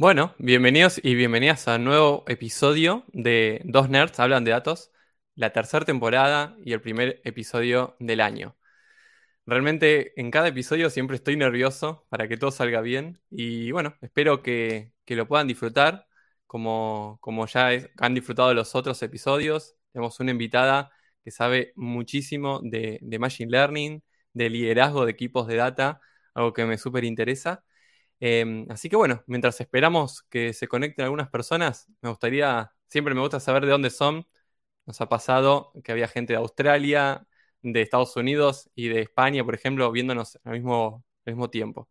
Bueno, bienvenidos y bienvenidas a un nuevo episodio de Dos Nerds Hablan de Datos, la tercera temporada y el primer episodio del año. Realmente en cada episodio siempre estoy nervioso para que todo salga bien y bueno, espero que, lo puedan disfrutar como, como ya han disfrutado los otros episodios. Tenemos una invitada que sabe muchísimo de, de Machine Learning, de liderazgo de equipos de data, algo que me súper interesa. Em, así que bueno, mientras esperamos que se conecten algunas personas, me gustaría, siempre me gusta saber de dónde son. Nos ha pasado que había gente de Australia, de Estados Unidos y de España, por ejemplo, viéndonos al mismo, mismo tiempo.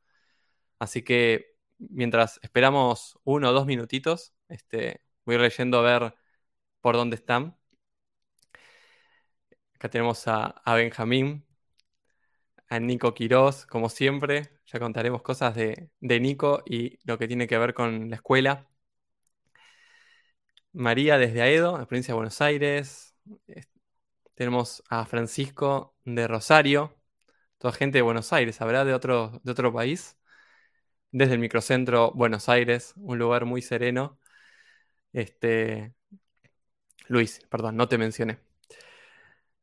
Así que mientras esperamos uno o dos minutitos, este, voy leyendo a ver por dónde están. Acá tenemos a, a Benjamín, a Nico Quiroz, como siempre. Ya contaremos cosas de, Nico y lo que tiene que ver con la escuela. María desde Aedo, la provincia de Buenos Aires. Tenemos a Francisco de Rosario, toda gente de Buenos Aires, ¿habrá de otro, de otro país? Desde el microcentro Buenos Aires, un lugar muy sereno. Este, Luis, perdón, no te mencioné.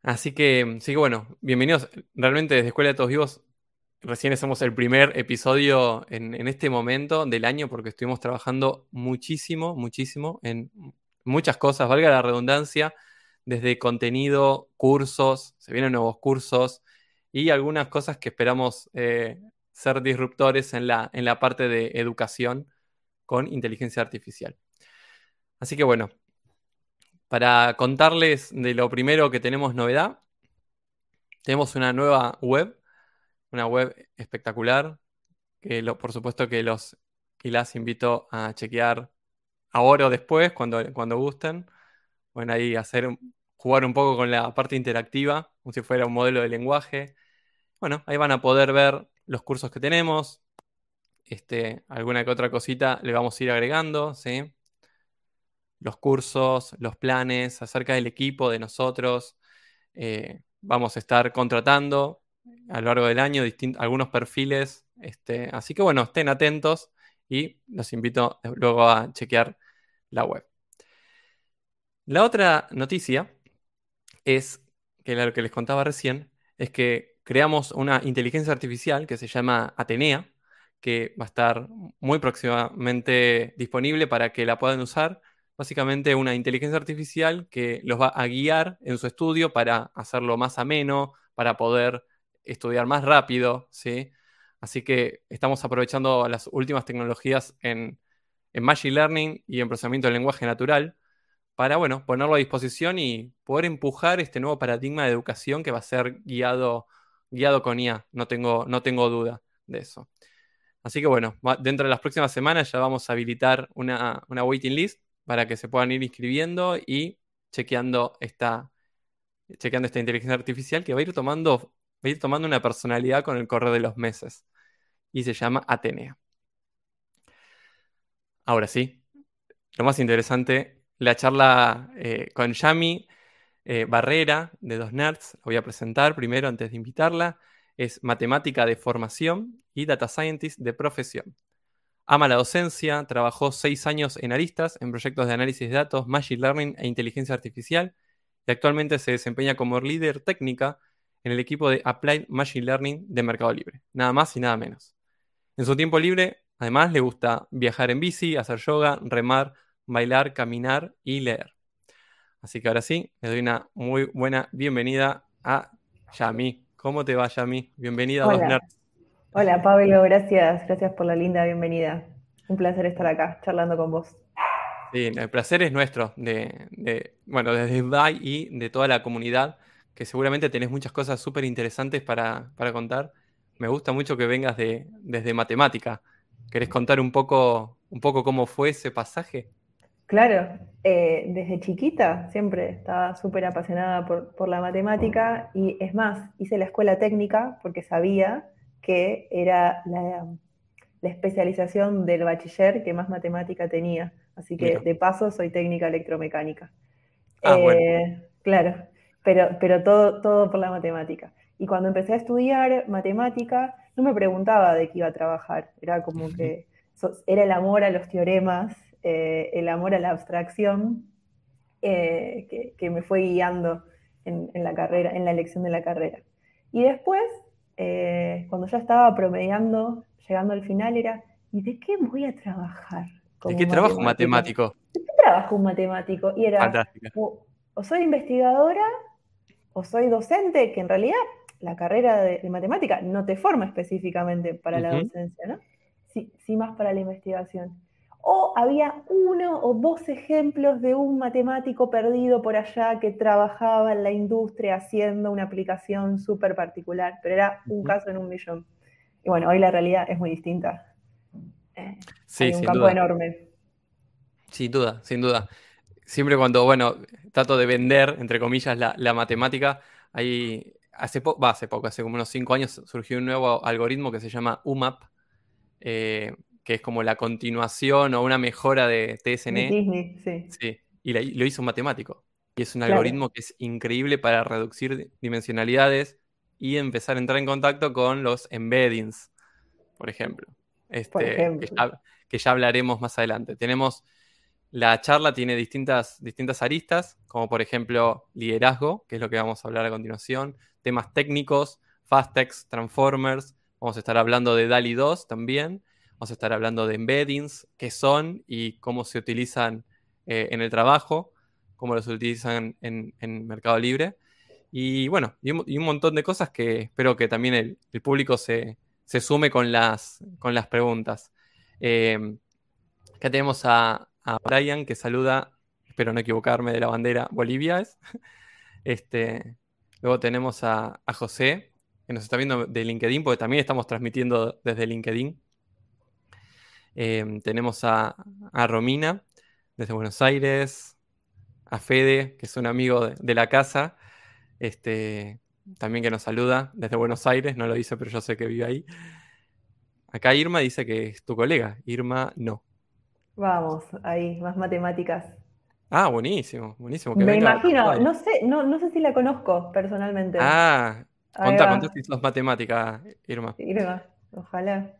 Así que, sí que bueno, bienvenidos. Realmente desde Escuela de Todos Vivos, recién hacemos el primer episodio en, este momento del año porque estuvimos trabajando muchísimo, muchísimo en muchas cosas, valga la redundancia, desde contenido, cursos, se vienen nuevos cursos y algunas cosas que esperamos eh, ser disruptores en la, en la parte de educación con inteligencia artificial. Así que bueno, para contarles de lo primero que tenemos novedad, tenemos una nueva web, una web espectacular, que por supuesto que los y las invito a chequear ahora o después, cuando, cuando gusten. Bueno, ahí hacer, jugar un poco con la parte interactiva, como si fuera un modelo de lenguaje. Bueno, ahí van a poder ver los cursos que tenemos. Este, alguna que otra cosita le vamos a ir agregando, ¿sí? los cursos, los planes, acerca del equipo, de nosotros. Eh, vamos a estar contratando a lo largo del año algunos perfiles. Este, así que bueno, estén atentos y los invito luego a chequear la web. La otra noticia es que lo que les contaba recién es que creamos una inteligencia artificial que se llama Atenea, que va a estar muy próximamente disponible para que la puedan usar básicamente una inteligencia artificial que los va a guiar en su estudio para hacerlo más ameno, para poder estudiar más rápido, ¿sí? Así que estamos aprovechando las últimas tecnologías en, Machine Learning y en procesamiento del lenguaje natural para, bueno, ponerlo a disposición y poder empujar este nuevo paradigma de educación que va a ser guiado, guiado con IA, no tengo, no tengo duda de eso. Así que bueno, dentro de las próximas semanas ya vamos a habilitar una, una waiting list para que se puedan ir inscribiendo y chequeando esta, chequeando esta inteligencia artificial que va a ir tomando, va a ir tomando una personalidad con el correr de los meses. Y se llama Atenea. Ahora sí, lo más interesante, la charla eh, con Yami eh, Barrera de Dos Nerds, la voy a presentar primero antes de invitarla. Es matemática de formación y data scientist de profesión. Ama la docencia, trabajó seis años en Aristas, en proyectos de análisis de datos, Machine Learning e inteligencia artificial, y actualmente se desempeña como líder técnica en el equipo de Applied Machine Learning de Mercado Libre, nada más y nada menos. En su tiempo libre, además, le gusta viajar en bici, hacer yoga, remar, bailar, caminar y leer. Así que ahora sí, le doy una muy buena bienvenida a Yami. ¿Cómo te va, Yami? Bienvenida a Dos Nerds. Hola Pablo, gracias, gracias por la linda bienvenida. Un placer estar acá charlando con vos. Sí, el placer es nuestro, de, bueno, desde Dubai y de toda la comunidad, que seguramente tenés muchas cosas súper interesantes para, contar. Me gusta mucho que vengas de, desde matemática. ¿Querés contar un poco, un poco cómo fue ese pasaje? Claro, eh, desde chiquita siempre estaba súper apasionada por, por la matemática y es más, hice la escuela técnica porque sabía que era la, especialización del bachiller que más matemática tenía. Así que de paso soy técnica electromecánica. Ah, eh, claro, pero, pero todo, todo por la matemática. Y cuando empecé a estudiar matemática, no me preguntaba de qué iba a trabajar. Era como que era el amor a los teoremas, eh, el amor a la abstracción, que, me fue guiando en, la carrera, en la elección de la carrera. Y después, cuando ya estaba promediando, llegando al final, era, ¿y de qué voy a trabajar? ¿De qué trabajo un matemático? ¿De qué trabajo un matemático? Y era, o, soy investigadora o soy docente, que en realidad la carrera de, matemática no te forma específicamente para la docencia, ¿no? Sí, sí, más para la investigación. O había uno o dos ejemplos de un matemático perdido por allá que trabajaba en la industria haciendo una aplicación súper particular, pero era un caso en un millón. Y bueno, hoy la realidad es muy distinta. Eh, sí, hay un campo enorme. Sin duda, sin duda. Siempre cuando, bueno, trato de vender, entre comillas, la, matemática, hay, hace, poco, hace poco, hace como unos cinco años, surgió un nuevo algoritmo que se llama UMAP, eh, que es como la continuación o una mejora de TSN. sí. sí. Y lo hizo un matemático. Y es un algoritmo que es increíble para reducir dimensionalidades y empezar a entrar en contacto con los embeddings, por ejemplo. Este, Que, ya, hablaremos más adelante. Tenemos, la charla tiene distintas, distintas aristas, como por ejemplo liderazgo, que es lo que vamos a hablar a continuación, temas técnicos, Fastex, Transformers, vamos a estar hablando de DALI 2 también, vamos a estar hablando de embeddings, qué son y cómo se utilizan eh, en el trabajo, cómo los utilizan en, Mercado Libre. Y bueno, y un, montón de cosas que espero que también el, público se, sume con las, con las preguntas. Eh, acá tenemos a, Brian que saluda, espero no equivocarme de la bandera, Bolivia es. Este, luego tenemos a, José, que nos está viendo de LinkedIn, porque también estamos transmitiendo desde LinkedIn. Eh, tenemos a, Romina, desde Buenos Aires, a Fede, que es un amigo de la casa, este, también que nos saluda desde Buenos Aires, no lo dice, pero yo sé que vive ahí. Acá Irma dice que es tu colega, Irma no. Vamos, ahí, más matemáticas. Ah, buenísimo, buenísimo. Me imagino, no sé, no, no sé si la conozco personalmente. Ah, contá, contá si sos matemática, Irma. Irma, ojalá.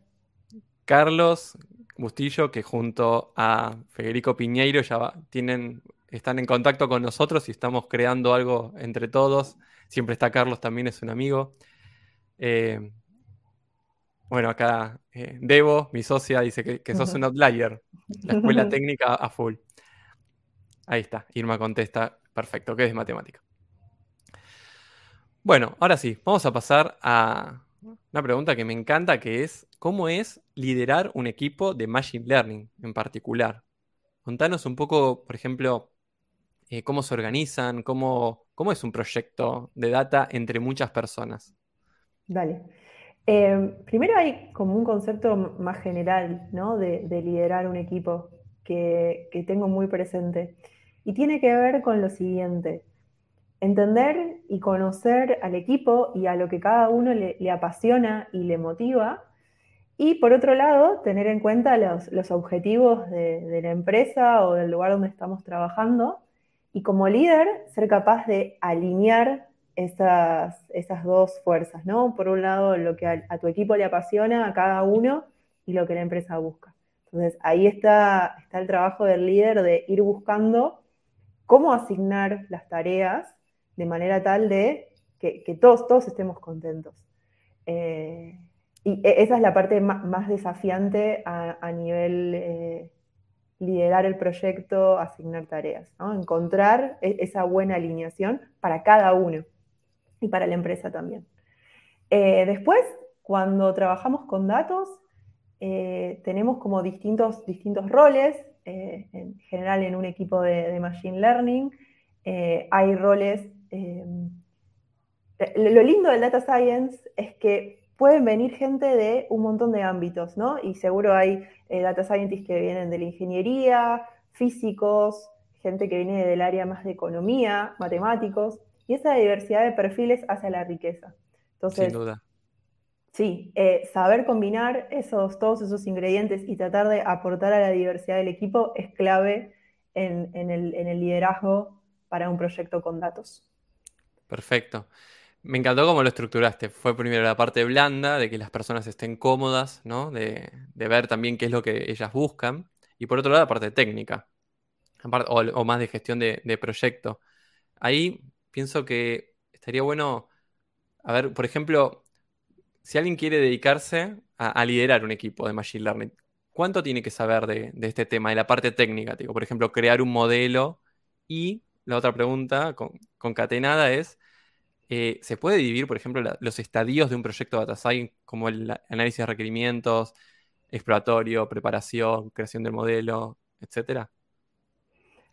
Carlos Bustillo, que junto a Federico Piñeiro ya tienen están en contacto con nosotros y estamos creando algo entre todos. Siempre está Carlos, también es un amigo. Eh, bueno, acá eh, Debo, mi socia, dice que, sos un outlier. La escuela técnica a full. Ahí está, Irma contesta, perfecto, que es matemática. Bueno, ahora sí, vamos a pasar a una pregunta que me encanta, que es, ¿cómo es liderar un equipo de Machine Learning en particular? Contanos un poco, por ejemplo, eh, cómo se organizan, cómo, cómo es un proyecto de data entre muchas personas. Dale. Em, primero hay como un concepto más general ¿no? de, liderar un equipo que, tengo muy presente y tiene que ver con lo siguiente. Entender y conocer al equipo y a lo que cada uno le, apasiona y le motiva. Y por otro lado, tener en cuenta los, objetivos de, la empresa o del lugar donde estamos trabajando y como líder, ser capaz de alinear esas, esas dos fuerzas, ¿no? Por un lado, lo que a, tu equipo le apasiona a cada uno y lo que la empresa busca. Entonces, ahí está, está el trabajo del líder de ir buscando cómo asignar las tareas de manera tal de que, todos, todos estemos contentos. Eh, y e, esa es la parte más, desafiante a, nivel eh, liderar el proyecto, asignar tareas, encontrar e-, esa buena alineación para cada uno y para la empresa también. Eh, después, cuando trabajamos con datos, eh, tenemos como distintos, distintos roles, eh, en general en un equipo de, Machine Learning, hay roles... lo lindo del Data Science es que pueden venir gente de un montón de ámbitos, ¿no? Y seguro hay data scientists que vienen de la ingeniería, físicos, gente que viene del área más de economía, matemáticos, y esa diversidad de perfiles hace la riqueza. Entonces, Sin duda. Sí, eh, saber combinar esos, todos esos ingredientes y tratar de aportar a la diversidad del equipo es clave en, el, en el liderazgo para un proyecto con datos. Perfecto. Me encantó cómo lo estructuraste. Fue primero la parte blanda, de que las personas estén cómodas, ¿no? De, ver también qué es lo que ellas buscan. Y por otro lado, la parte técnica, o, más de gestión de, de proyecto. Ahí pienso que estaría bueno, a ver, por ejemplo, si alguien quiere dedicarse a, liderar un equipo de Machine Learning, ¿cuánto tiene que saber de, este tema, de la parte técnica? por ejemplo, crear un modelo. Y la otra pregunta concatenada es, eh, ¿se puede dividir, por ejemplo, los estadios de un proyecto de Data Science, como el análisis de requerimientos, exploratorio, preparación, creación del modelo, etcétera?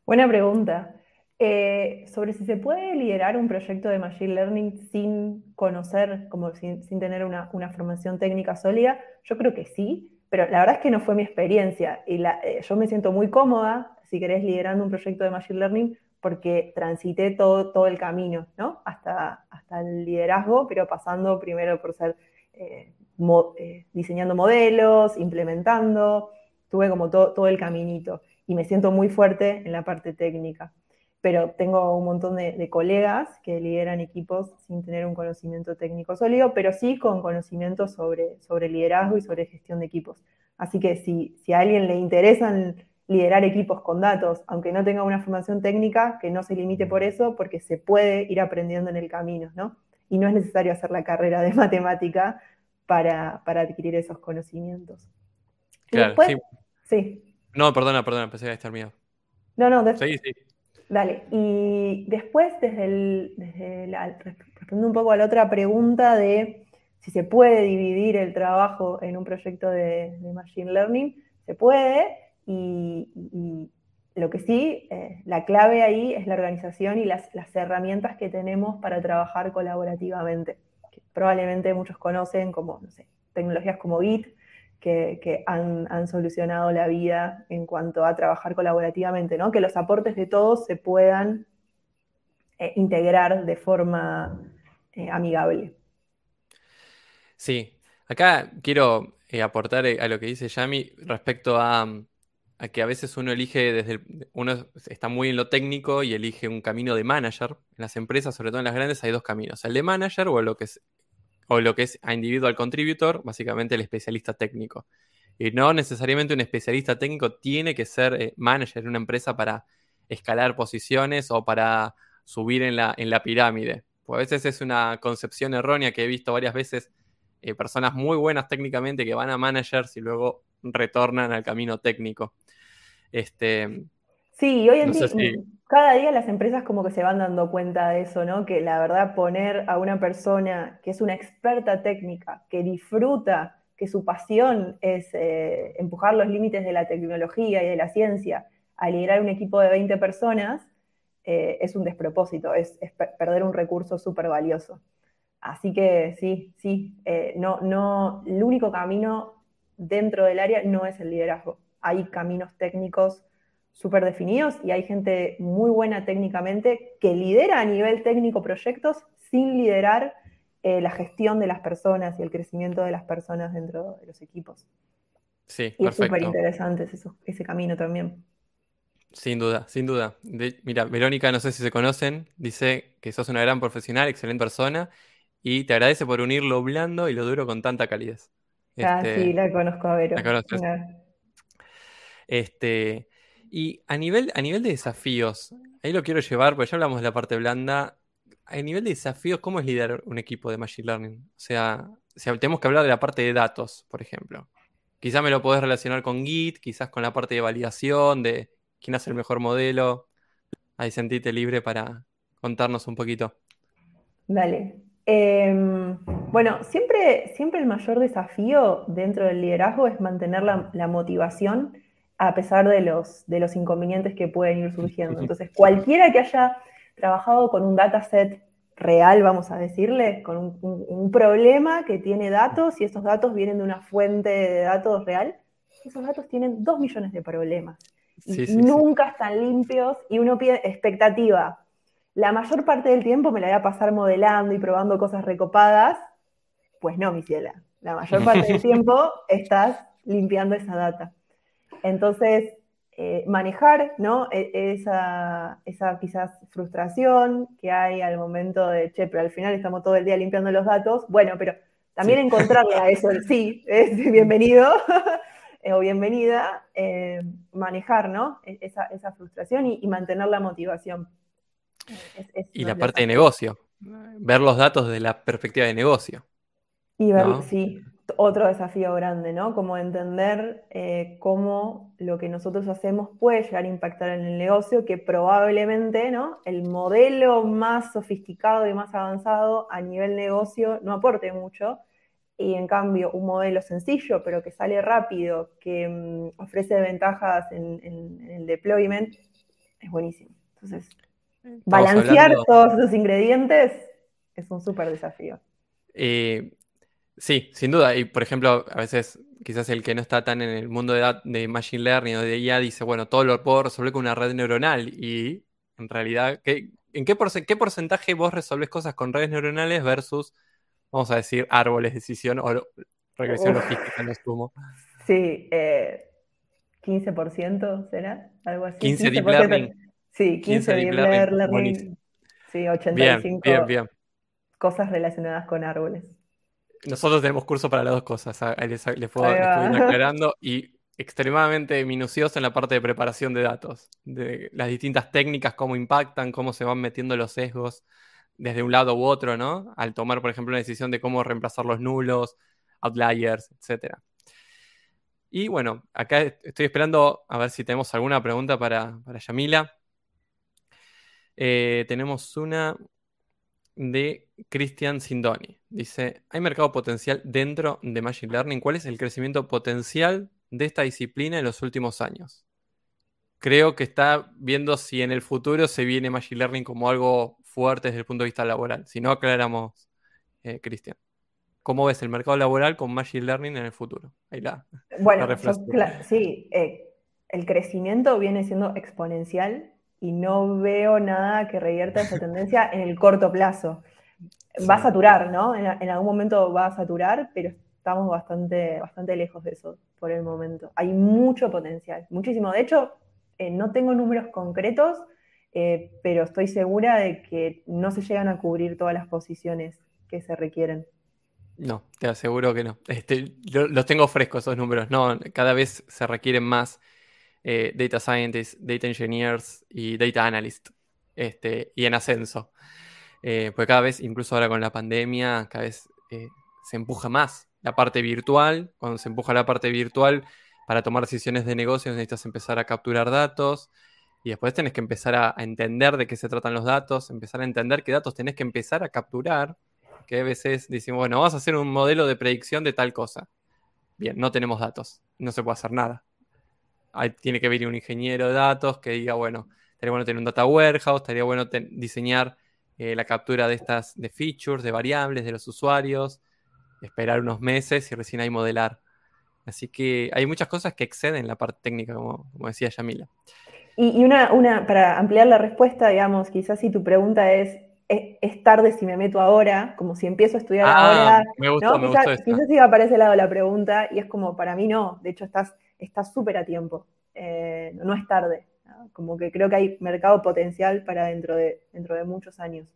Buena pregunta. Eh, sobre si se puede liderar un proyecto de Machine Learning sin conocer, como sin, tener una, formación técnica sólida, yo creo que sí, pero la verdad es que no fue mi experiencia y eh, yo me siento muy cómoda, si querés, liderando un proyecto de Machine Learning porque transité todo, todo el camino, ¿no? Hasta, hasta el liderazgo, pero pasando primero por ser eh, diseñando modelos, implementando, tuve como todo el caminito y me siento muy fuerte en la parte técnica pero tengo un montón de, colegas que lideran equipos sin tener un conocimiento técnico sólido, pero sí con conocimiento sobre, sobre liderazgo y sobre gestión de equipos. Así que si, si a alguien le interesa liderar equipos con datos, aunque no tenga una formación técnica, que no se limite por eso, porque se puede ir aprendiendo en el camino, ¿no? Y no es necesario hacer la carrera de matemática para, adquirir esos conocimientos. Claro, sí. sí. No, perdona, perdona, pensé que estar miedo. No, no, sí, sí. Dale, y después, desde el, respondiendo un poco a la otra pregunta de si se puede dividir el trabajo en un proyecto de, Machine Learning, se puede, y, lo que sí, eh, la clave ahí es la organización y las, herramientas que tenemos para trabajar colaborativamente. probablemente muchos conocen como, no sé, tecnologías como Git, que, han, solucionado la vida en cuanto a trabajar colaborativamente, ¿no? Que los aportes de todos se puedan eh, integrar de forma eh, amigable. Sí, acá quiero eh, aportar a lo que dice Yami respecto a, a, que a veces uno elige desde uno está muy en lo técnico y elige un camino de manager. En las empresas, sobre todo en las grandes, hay dos caminos, el de manager o lo que es o lo que es a individual contributor, básicamente el especialista técnico. Y no necesariamente un especialista técnico tiene que ser eh, manager en una empresa para escalar posiciones o para subir en la, en la pirámide. Pues a veces es una concepción errónea que he visto varias veces eh, personas muy buenas técnicamente que van a managers y luego retornan al camino técnico. Este, sí, hoy en día cada día las empresas como que se van dando cuenta de eso, ¿no? Que la verdad poner a una persona que es una experta técnica, que disfruta, que su pasión es eh, empujar los límites de la tecnología y de la ciencia, a liderar un equipo de 20 personas, eh, es un despropósito, es, perder un recurso súper valioso. Así que sí, sí, eh, no, no, el único camino dentro del área no es el liderazgo. Hay caminos técnicos súper definidos y hay gente muy buena técnicamente que lidera a nivel técnico proyectos sin liderar eh, la gestión de las personas y el crecimiento de las personas dentro de los equipos. Sí, y es súper interesante ese, camino también. Sin duda, sin duda. mira, Verónica, no sé si se conocen, dice que sos una gran profesional, excelente persona y te agradece por unir lo blando y lo duro con tanta calidez. ah, este, sí, la conozco a Vero. Este, y a nivel, a nivel de desafíos, ahí lo quiero llevar, porque ya hablamos de la parte blanda. A nivel de desafíos, ¿cómo es liderar un equipo de Machine Learning? O sea, tenemos que hablar de la parte de datos, por ejemplo. Quizás me lo podés relacionar con Git, quizás con la parte de validación, de quién hace el mejor modelo. Ahí sentite libre para contarnos un poquito. Dale. Em, bueno, siempre, siempre el mayor desafío dentro del liderazgo es mantener la motivación a pesar de los, de los inconvenientes que pueden ir surgiendo. Entonces, cualquiera que haya trabajado con un dataset real, vamos a decirle, con un, problema que tiene datos y esos datos vienen de una fuente de datos real, esos datos tienen dos millones de problemas. nunca están limpios y uno pide expectativa. La mayor parte del tiempo me la voy a pasar modelando y probando cosas recopadas. Pues no, mi ciela. La mayor parte del tiempo estás limpiando esa data. Entonces, eh, manejar ¿no? E, esa, esa quizás frustración que hay al momento de, che, pero al final estamos todo el día limpiando los datos. Bueno, pero también encontrarle a eso sí, es bienvenido o bienvenida, eh, manejar ¿no? E, esa, esa frustración y, mantener la motivación. y la parte de negocio, ver los datos desde la perspectiva de negocio. Y ver, sí, otro desafío grande, ¿no? Como entender eh, cómo lo que nosotros hacemos puede llegar a impactar en el negocio, que probablemente, ¿no? El modelo más sofisticado y más avanzado a nivel negocio no aporte mucho, y en cambio un modelo sencillo, pero que sale rápido, que mm, ofrece ventajas en, el deployment, es buenísimo. Entonces, balancear todos esos ingredientes es un súper desafío. Eh, Sí, sin duda. Y por ejemplo, a veces quizás el que no está tan en el mundo de, de Machine Learning o de IA dice, bueno, todo lo puedo resolver con una red neuronal. Y en realidad, ¿qué, ¿en qué, qué porcentaje vos resolves cosas con redes neuronales versus, vamos a decir, árboles de decisión o regresión logística, no sumo? Sí, 15% será, algo así. 15 deep learning. Sí, 15, deep learning. Sí, 85 bien, bien, cosas relacionadas con árboles. Nosotros tenemos curso para las dos cosas, les, puedo, aclarando, y extremadamente minucioso en la parte de preparación de datos, de las distintas técnicas, cómo impactan, cómo se van metiendo los sesgos desde un lado u otro, ¿no? Al tomar, por ejemplo, una decisión de cómo reemplazar los nulos, outliers, etc. Y bueno, acá estoy esperando a ver si tenemos alguna pregunta para, para Yamila. Eh, tenemos una de Cristian Sindoni. Dice, ¿hay mercado potencial dentro de Machine Learning? ¿Cuál es el crecimiento potencial de esta disciplina en los últimos años? Creo que está viendo si en el futuro se viene Machine Learning como algo fuerte desde el punto de vista laboral. Si no, aclaramos, eh, Cristian. ¿Cómo ves el mercado laboral con Machine Learning en el futuro? Ahí la. Bueno, sí, eh, el crecimiento viene siendo exponencial y no veo nada que revierta esa tendencia en el corto plazo. Va a saturar, ¿no? En, algún momento va a saturar, pero estamos bastante, bastante lejos de eso por el momento. Hay mucho potencial, muchísimo. De hecho, eh, no tengo números concretos, eh, pero estoy segura de que no se llegan a cubrir todas las posiciones que se requieren. No, te aseguro que no. Este, los tengo frescos esos números. No, cada vez se requieren más eh, data scientists, data engineers y data analysts, este, y en ascenso. Eh, pues cada vez, incluso ahora con la pandemia, cada vez eh, se empuja más la parte virtual. Cuando se empuja la parte virtual para tomar decisiones de negocios, necesitas empezar a capturar datos y después tenés que empezar a, entender de qué se tratan los datos, empezar a entender qué datos tenés que empezar a capturar. Que a veces decimos, bueno, vamos a hacer un modelo de predicción de tal cosa. Bien, no tenemos datos, no se puede hacer nada tiene que venir un ingeniero de datos que diga, bueno, estaría bueno tener un data warehouse, estaría bueno diseñar eh, la captura de estas de features, de variables de los usuarios, esperar unos meses y recién ahí modelar. Así que hay muchas cosas que exceden la parte técnica, como, decía Yamila. Y, una, una, para ampliar la respuesta, digamos, quizás si tu pregunta es, es, tarde si me meto ahora, como si empiezo a estudiar ah, ahora. Me gustó, me quizás, gustó quizás iba para ese lado la pregunta, y es como, para mí no, de hecho estás está súper a tiempo, eh, no es tarde. Como que creo que hay mercado potencial para dentro de, dentro de muchos años.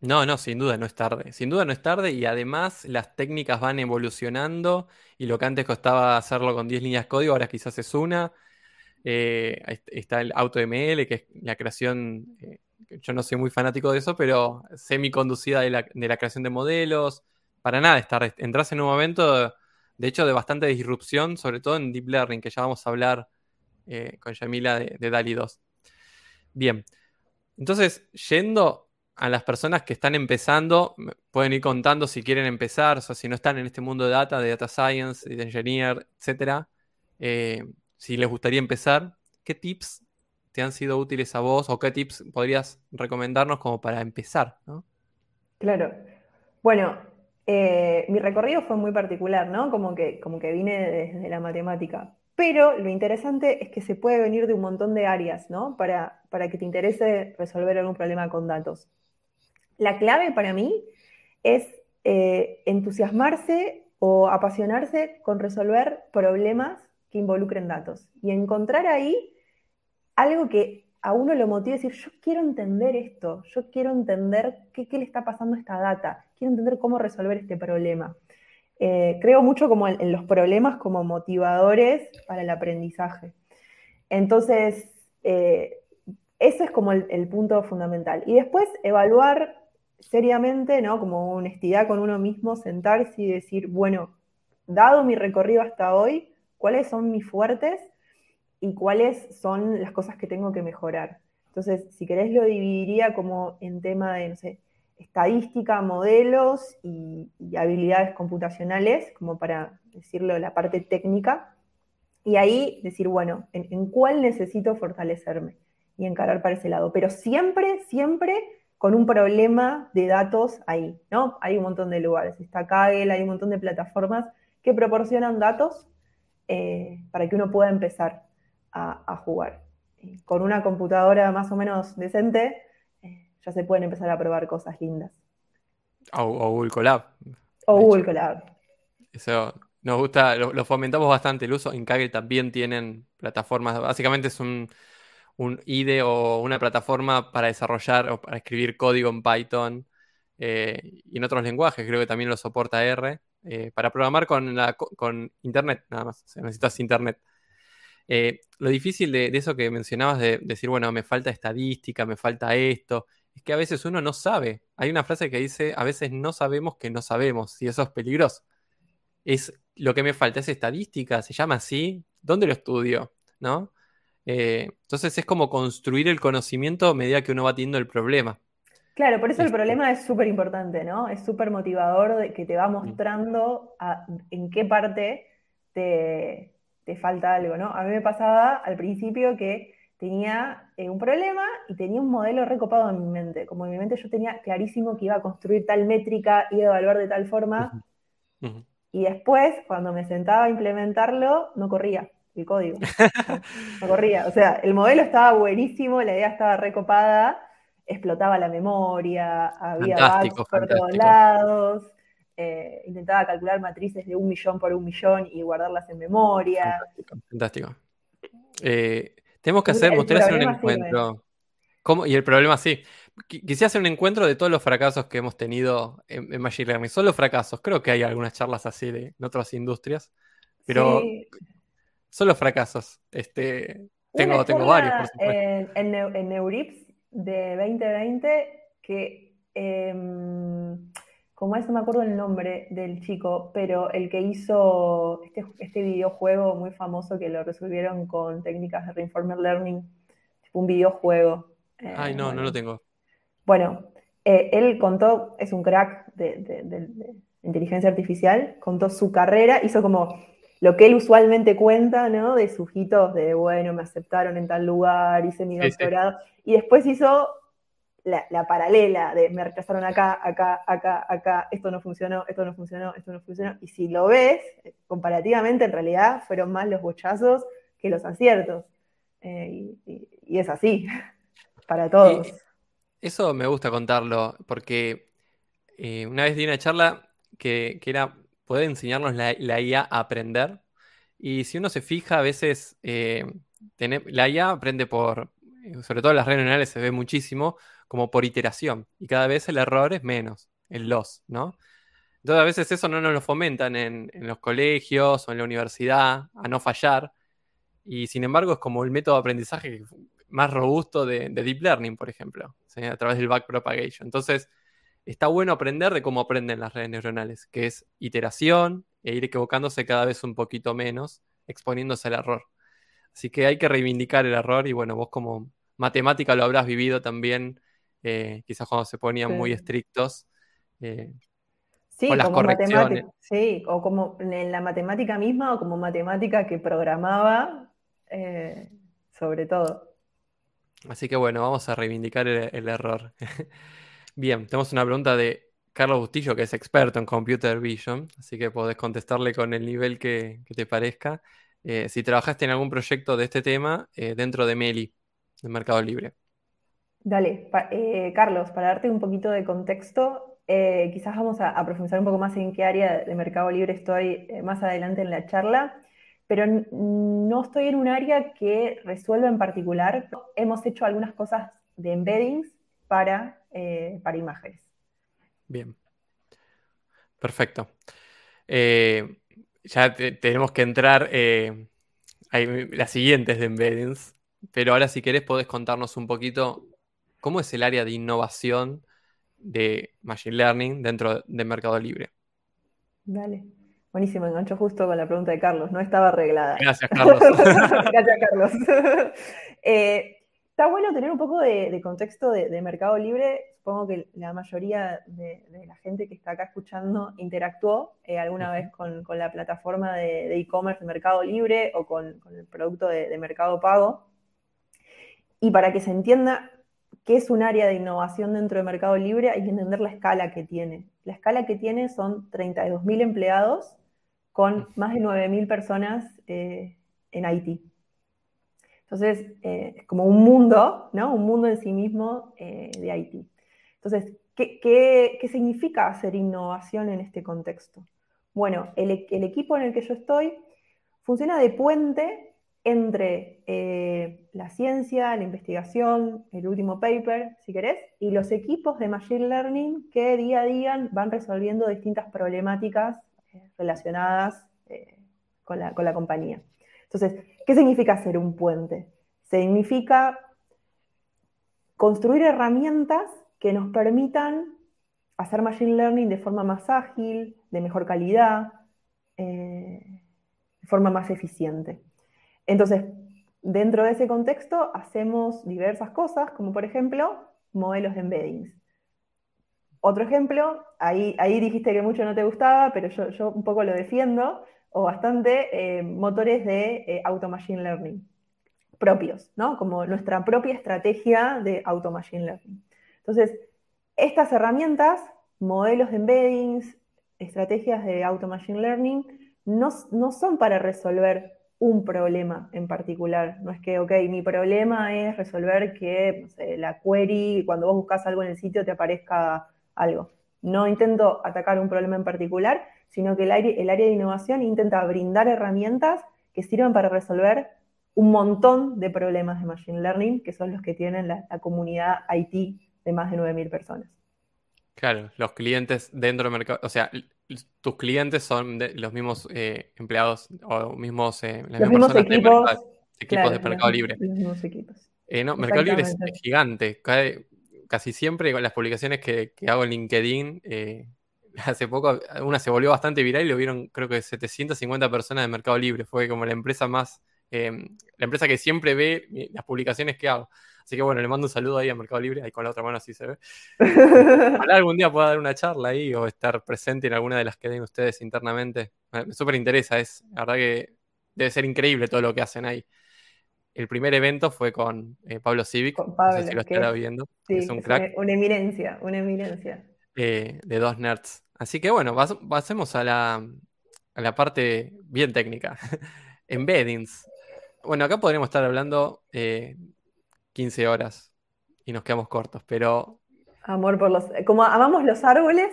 No, no, sin duda no es tarde. Sin duda no es tarde y además las técnicas van evolucionando y lo que antes costaba hacerlo con 10 líneas de código, ahora quizás es una. Eh, está el AutoML, que es la creación, eh, yo no soy muy fanático de eso, pero semi-conducida de la, de la creación de modelos. Para nada, estar, entras en un momento de hecho, de bastante disrupción, sobre todo en Deep Learning, que ya vamos a hablar eh, con Yamila de, DALI 2. Bien, entonces, yendo a las personas que están empezando, pueden ir contando si quieren empezar, o sea, si no están en este mundo de data, de data science, de engineer, etcétera, eh, si les gustaría empezar, ¿qué tips te han sido útiles a vos o qué tips podrías recomendarnos como para empezar? Claro. Bueno, eh, mi recorrido fue muy particular, ¿no? Como que, como que vine desde la matemática. Pero lo interesante es que se puede venir de un montón de áreas, ¿no? Para, para que te interese resolver algún problema con datos. La clave para mí es eh, entusiasmarse o apasionarse con resolver problemas que involucren datos y encontrar ahí algo que a uno lo motive a decir, yo quiero entender esto, yo quiero entender qué, le está pasando a esta data, quiero entender cómo resolver este problema. Eh, creo mucho como en, los problemas como motivadores para el aprendizaje. Entonces, eh, ese es como el, punto fundamental. Y después evaluar seriamente, ¿no? Como honestidad con uno mismo, sentarse y decir, bueno, dado mi recorrido hasta hoy, ¿cuáles son mis fuertes y cuáles son las cosas que tengo que mejorar? Entonces, si querés, lo dividiría como en tema de, estadística, modelos y, habilidades computacionales, como para decirlo, la parte técnica. Y ahí decir, bueno, en cuál necesito fortalecerme? y encarar para ese lado. Pero siempre, siempre con un problema de datos ahí, ¿no? Hay un montón de lugares. Está Kaggle, hay un montón de plataformas que proporcionan datos eh, para que uno pueda empezar a, jugar. con una computadora más o menos decente, eh, ya se pueden empezar a probar cosas lindas. O, Google Colab. O Google Colab. Eso nos gusta, lo, lo, fomentamos bastante el uso. En Kaggle también tienen plataformas, básicamente es un un IDE o una plataforma para desarrollar o para escribir código en Python eh, y en otros lenguajes, creo que también lo soporta R, eh, para programar con, con Internet, nada más, necesitas Internet. Eh, lo difícil de, eso que mencionabas de, decir, bueno, me falta estadística, me falta esto, es que a veces uno no sabe. Hay una frase que dice, a veces no sabemos que no sabemos, y eso es peligroso. Es lo que me falta, es estadística, se llama así, ¿dónde lo estudio? ¿No? Eh, entonces es como construir el conocimiento a medida que uno va teniendo el problema. Claro, por eso el este problema es súper importante, ¿no? Es súper motivador de que te va mostrando en qué parte te, falta algo, ¿no? A mí me pasaba al principio que tenía eh, un problema y tenía un modelo recopado en mi mente. Como en mi mente yo tenía clarísimo que iba a construir tal métrica, iba a evaluar de tal forma. Y después, cuando me sentaba a implementarlo, no corría el código. No, corría. O sea, el modelo estaba buenísimo, la idea estaba recopada, explotaba la memoria, había bugs por todos lados. Eh, intentaba calcular matrices de un millón por un millón y guardarlas en memoria. Fantástico. Eh, tenemos que hacer, un encuentro. ¿Cómo? Y el problema sí. Quisiera hacer un encuentro de todos los fracasos que hemos tenido en, Machine Learning. Solo fracasos. Creo que hay algunas charlas así de, en otras industrias. Pero son los fracasos. Este, tengo, tengo varios, por supuesto. En, en, Neurips de 2020 que, em, como eso me acuerdo el nombre del chico, pero el que hizo este, este videojuego muy famoso que lo resolvieron con técnicas de Reinformer Learning, un videojuego. Eh, Ay, no, no lo tengo. Bueno, eh, él contó, es un crack de, de inteligencia artificial, contó su carrera, hizo como lo que él usualmente cuenta, ¿no? De sus hitos de, bueno, me aceptaron en tal lugar, hice mi doctorado, y después hizo la, paralela de me rechazaron acá, acá, acá, acá, esto no funcionó, esto no funcionó, esto no funcionó, y si lo ves, comparativamente, en realidad fueron más los bochazos que los aciertos, eh, y, es así, para todos. eso me gusta contarlo, porque eh, una vez di una charla que, que era puede enseñarnos la, IA a aprender. Y si uno se fija, a veces eh, la IA aprende por, eh, sobre todo en las redes neuronales se ve muchísimo, como por iteración. Y cada vez el error es menos, el loss, ¿no? Entonces a veces eso no nos lo fomentan en, los colegios o en la universidad, a no fallar. Y sin embargo es como el método de aprendizaje más robusto de, Deep Learning, por ejemplo, a través del backpropagation. Entonces, está bueno aprender de cómo aprenden las redes neuronales, que es iteración e ir equivocándose cada vez un poquito menos, exponiéndose al error. Así que hay que reivindicar el error y bueno, vos como matemática lo habrás vivido también, eh, quizás cuando se ponían muy estrictos. Eh, sí, con las correcciones. Sí, o como en la matemática misma o como matemática que programaba, eh, sobre todo. Así que bueno, vamos a reivindicar el error. Bien, tenemos una pregunta de Carlos Bustillo, que es experto en Computer Vision, así que podés contestarle con el nivel que, te parezca. Eh, si trabajaste en algún proyecto de este tema eh, dentro de Meli, de Mercado Libre. Dale, eh, Carlos, para darte un poquito de contexto, quizás vamos a, profundizar un poco más en qué área de Mercado Libre estoy más adelante en la charla, pero no estoy en un área que resuelva en particular. Hemos hecho algunas cosas de embeddings para, eh, para imágenes. Bien. Perfecto. Eh, ya tenemos que entrar eh, las siguientes de embeddings, pero ahora si querés podés contarnos un poquito cómo es el área de innovación de Machine Learning dentro de Mercado Libre. Dale. Buenísimo, engancho justo con la pregunta de Carlos, no estaba arreglada. Gracias, Carlos. Gracias, Carlos. Eh, está bueno tener un poco de, contexto de, Mercado Libre. Supongo que la mayoría de, la gente que está acá escuchando interactuó eh, alguna vez con, la plataforma de e-commerce de, Mercado Libre o con, el producto de, Mercado Pago. Y para que se entienda qué es un área de innovación dentro de Mercado Libre, hay que entender la escala que tiene. La escala que tiene son 32.000 empleados con más de 9.000 personas eh, en Haití. Entonces, eh, es como un mundo, ¿no? Un mundo en sí mismo eh, de Haití. Entonces, ¿qué, significa hacer innovación en este contexto? Bueno, el, equipo en el que yo estoy funciona de puente entre eh, la ciencia, la investigación, el último paper, si querés, y los equipos de Machine Learning que día a día van resolviendo distintas problemáticas relacionadas con la compañía. Entonces, ¿qué significa hacer un puente? Significa construir herramientas que nos permitan hacer machine learning de forma más ágil, de mejor calidad, eh, de forma más eficiente. Entonces, dentro de ese contexto hacemos diversas cosas, como por ejemplo modelos de embeddings. Otro ejemplo, ahí, ahí dijiste que mucho no te gustaba, pero yo, yo un poco lo defiendo, o bastante eh, motores de eh, auto machine learning propios, ¿no? Como nuestra propia estrategia de auto machine learning. Entonces, estas herramientas, modelos de embeddings, estrategias de auto machine learning, no, son para resolver un problema en particular. No es que, ok, mi problema es resolver que la query, cuando vos buscas algo en el sitio, te aparezca algo. No intento atacar un problema en particular, sino que el área, de innovación intenta brindar herramientas que sirvan para resolver un montón de problemas de Machine Learning, que son los que tienen la, comunidad IT de más de 9.000 personas. Claro, los clientes dentro del mercado, o sea, tus clientes son los mismos eh, empleados o mismos, eh, los mismos equipos, de Mercado Libre. Los mismos equipos. Eh, no, Mercado Libre es, gigante. casi siempre con las publicaciones que, que hago en LinkedIn hace poco una se volvió bastante viral y lo vieron creo que 750 personas de Mercado Libre. Fue como la empresa más, em, la empresa que siempre ve las publicaciones que hago. Así que bueno, le mando un saludo ahí a Mercado Libre, ahí con la otra mano así se ve. Ojalá algún día pueda dar una charla ahí o estar presente en alguna de las que den ustedes internamente. Me súper interesa, es la verdad que debe ser increíble todo lo que hacen ahí. El primer evento fue con eh, Pablo Civic, no sé si lo estará viendo. es un crack. Una eminencia, una eminencia. Eh, de dos nerds. Así que bueno, pasemos a la, a la parte bien técnica. Embeddings. Bueno, acá podríamos estar hablando 15 eh, horas y nos quedamos cortos, pero... Amor por los... Como amamos los árboles.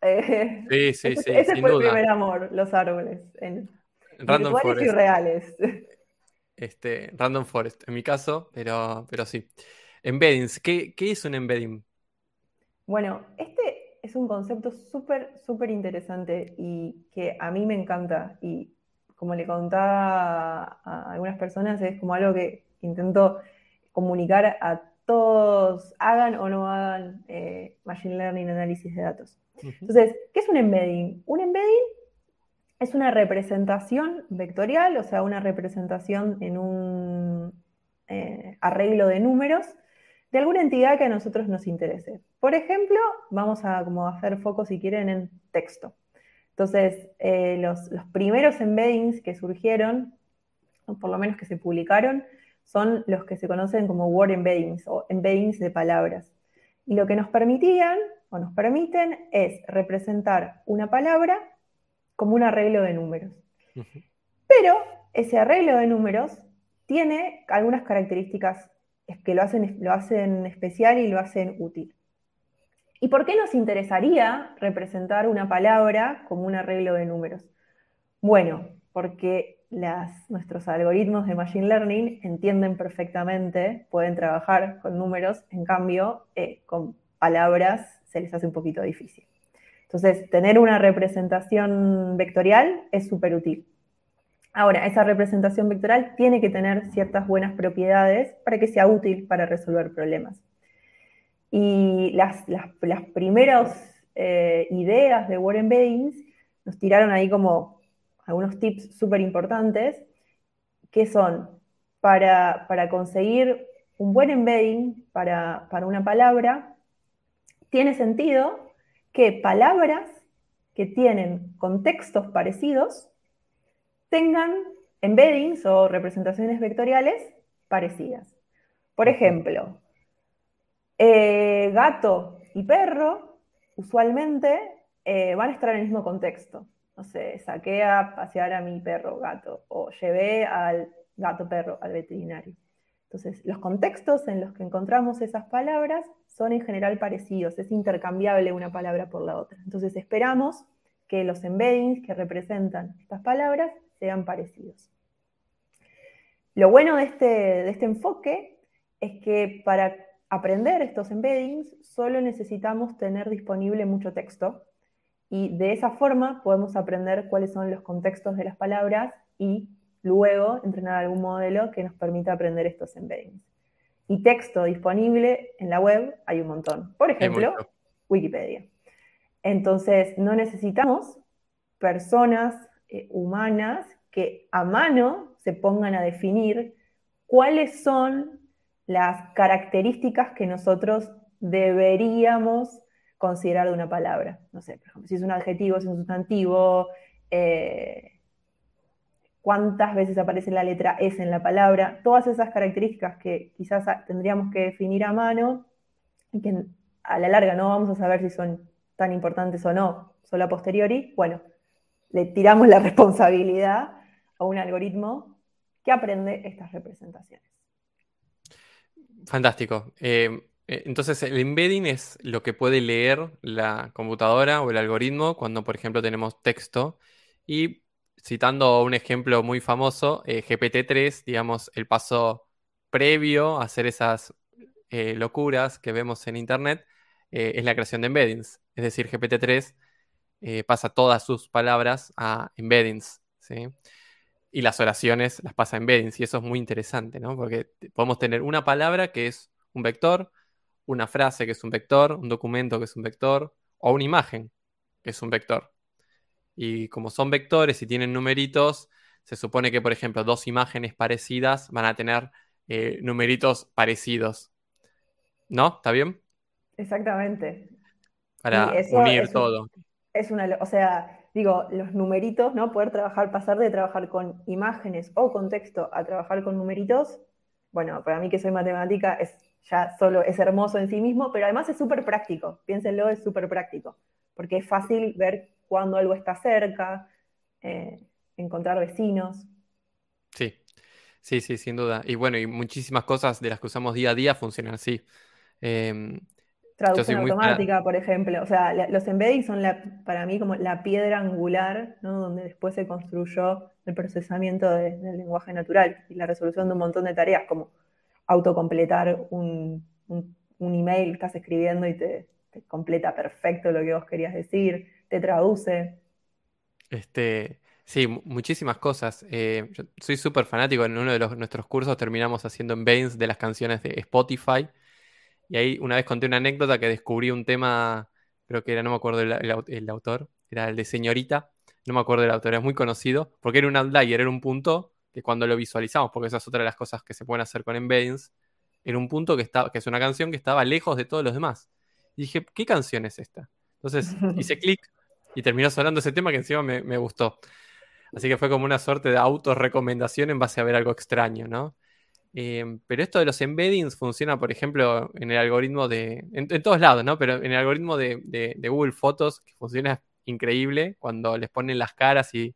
Eh, sí, sí, ese, sí. Ese fue el primer amor, los árboles. En, Random Forest. y reales. Este, Random Forest, en mi caso, pero, pero sí. Embeddings, ¿qué, ¿qué es un embedding? Bueno, este es un concepto súper, súper interesante y que a mí me encanta. Y como le contaba a algunas personas, es como algo que intento comunicar a todos, hagan o no hagan eh, Machine Learning análisis de datos. Entonces, ¿qué es un embedding? Un embedding es una representación vectorial, o sea, una representación en un eh, arreglo de números de alguna entidad que a nosotros nos interese. Por ejemplo, vamos a como hacer foco, si quieren, en texto. Entonces, eh, los, primeros embeddings que surgieron, o por lo menos que se publicaron, son los que se conocen como word embeddings o embeddings de palabras. Y lo que nos permitían o nos permiten es representar una palabra como un arreglo de números. Pero ese arreglo de números tiene algunas características que lo hacen, lo hacen especial y lo hacen útil. ¿Y por qué nos interesaría representar una palabra como un arreglo de números? Bueno, porque nuestros algoritmos de Machine Learning entienden perfectamente, pueden trabajar con números, en cambio, eh, con palabras se les hace un poquito difícil. Entonces, tener una representación vectorial es súper útil. Ahora, esa representación vectorial tiene que tener ciertas buenas propiedades para que sea útil para resolver problemas. Y las, primeras eh, ideas de Word Embeddings nos tiraron ahí como algunos tips súper importantes, que son para, conseguir un buen embedding para, para una palabra, tiene sentido que palabras que tienen contextos parecidos tengan embeddings o representaciones vectoriales parecidas. Por ejemplo, eh, gato y perro usualmente eh, van a estar en el mismo contexto. No sé, saqué a pasear a mi perro gato o llevé al gato perro al veterinario. Entonces, los contextos en los que encontramos esas palabras son en general parecidos, es intercambiable una palabra por la otra. Entonces, esperamos que los embeddings que representan estas palabras sean parecidos. Lo bueno de este, de este enfoque es que para aprender estos embeddings solo necesitamos tener disponible mucho texto y de esa forma podemos aprender cuáles son los contextos de las palabras y luego entrenar algún modelo que nos permita aprender estos embeddings. Y texto disponible en la web hay un montón. Por ejemplo, Wikipedia. Entonces, no necesitamos personas eh, humanas que a mano se pongan a definir cuáles son las características que nosotros deberíamos considerar de una palabra. No sé, por ejemplo, si es un adjetivo, si es un sustantivo, eh, cuántas veces aparece la letra S en la palabra, todas esas características que quizás tendríamos que definir a mano y que a la larga no vamos a saber si son tan importantes o no, solo a posteriori, bueno, le tiramos la responsabilidad a un algoritmo que aprende estas representaciones. Fantástico. Eh, eh, entonces, el embedding es lo que puede leer la computadora o el algoritmo cuando, por ejemplo, tenemos texto. Y citando un ejemplo muy famoso, eh, GPT-3, digamos, el paso previo a hacer esas locuras que vemos en Internet, es la creación de embeddings. Es decir, GPT-3 pasa todas sus palabras a embeddings. ¿sí? Y las oraciones las pasa en embeddings. Y eso es muy interesante, ¿no? Porque podemos tener una palabra que es un vector, una frase que es un vector, un documento que es un vector, o una imagen que es un vector. Y como son vectores y tienen numeritos, se supone que, por ejemplo, dos imágenes parecidas van a tener eh, numeritos parecidos. ¿No? ¿Está bien? Exactamente. Para unir todo. es una, o sea, digo, los numeritos, ¿no? Poder trabajar, pasar de trabajar con imágenes o con texto a trabajar con numeritos, bueno, para mí que soy matemática es ya solo es hermoso en sí mismo, pero además es súper práctico, piénsenlo, es súper práctico, porque es fácil ver cuando algo está cerca, eh, encontrar vecinos. Sí, sí, sí, sin duda. Y bueno, y muchísimas cosas de las que usamos día a día funcionan así. Em, Traducción automática, por ejemplo. O sea, los embeddings son para mí como la piedra angular, ¿no? donde después se construyó el procesamiento del lenguaje natural y la resolución de un montón de tareas, como autocompletar un, un, email que estás escribiendo y te, completa perfecto lo que vos querías decir, te traduce. Este, sí, muchísimas cosas. Eh, yo soy súper fanático. En uno de los, nuestros cursos terminamos haciendo embeddings de las canciones de Spotify y ahí una vez conté una anécdota que descubrí un tema, creo que era, no me acuerdo el, autor, era el de Señorita, no me acuerdo del autor, era muy conocido, porque era un outlier, era un punto que cuando lo visualizamos, porque esa es otra de las cosas que se pueden hacer con embeddings, era un punto que, está, que es una canción que estaba lejos de todos los demás. Y dije, ¿qué canción es esta? Entonces hice clic y terminó sonando ese tema que encima me, me gustó. Así que fue como una suerte de autorrecomendación en base a ver algo extraño, ¿no? Em, pero esto de los embeddings funciona, por ejemplo, en el algoritmo de. En, todos lados, ¿no? Pero en el algoritmo de, Google Fotos, que funciona increíble cuando les ponen las caras y.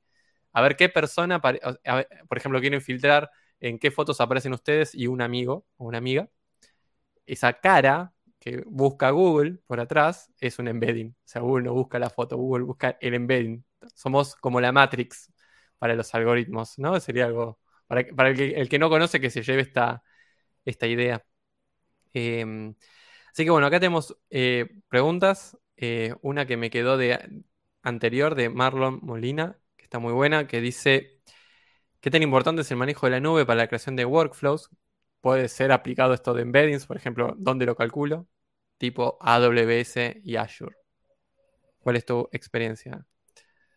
A ver qué persona, por ejemplo, quieren filtrar en qué fotos aparecen ustedes y un amigo o una amiga. Esa cara que busca Google por atrás es un embedding. O sea, Google no busca la foto, Google busca el embedding. Somos como la Matrix. para los algoritmos, ¿no? Sería algo para, el, que, no conoce que se lleve esta, esta idea. Em, así que bueno, acá tenemos eh, preguntas. Eh, una que me quedó de anterior de Marlon Molina, que está muy buena, que dice, ¿qué tan importante es el manejo de la nube para la creación de workflows? Puede ser aplicado esto de embeddings, por ejemplo, ¿dónde lo calculo? Tipo AWS y Azure. ¿Cuál es tu experiencia?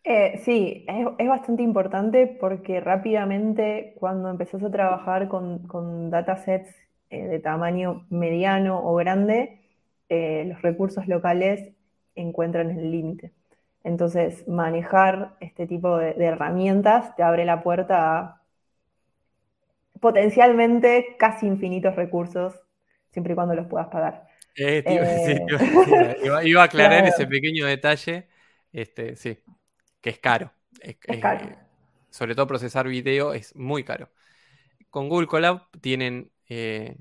Eh, sí, es, bastante importante porque rápidamente cuando empezás a trabajar con, datasets eh, de tamaño mediano o grande, eh, los recursos locales encuentran el límite. Entonces, manejar este tipo de, herramientas te abre la puerta a potencialmente casi infinitos recursos, siempre y cuando los puedas pagar. iba, a aclarar ese pequeño detalle. Este, sí, que es caro. sobre todo procesar video es muy caro. Con Google Colab tienen, eh,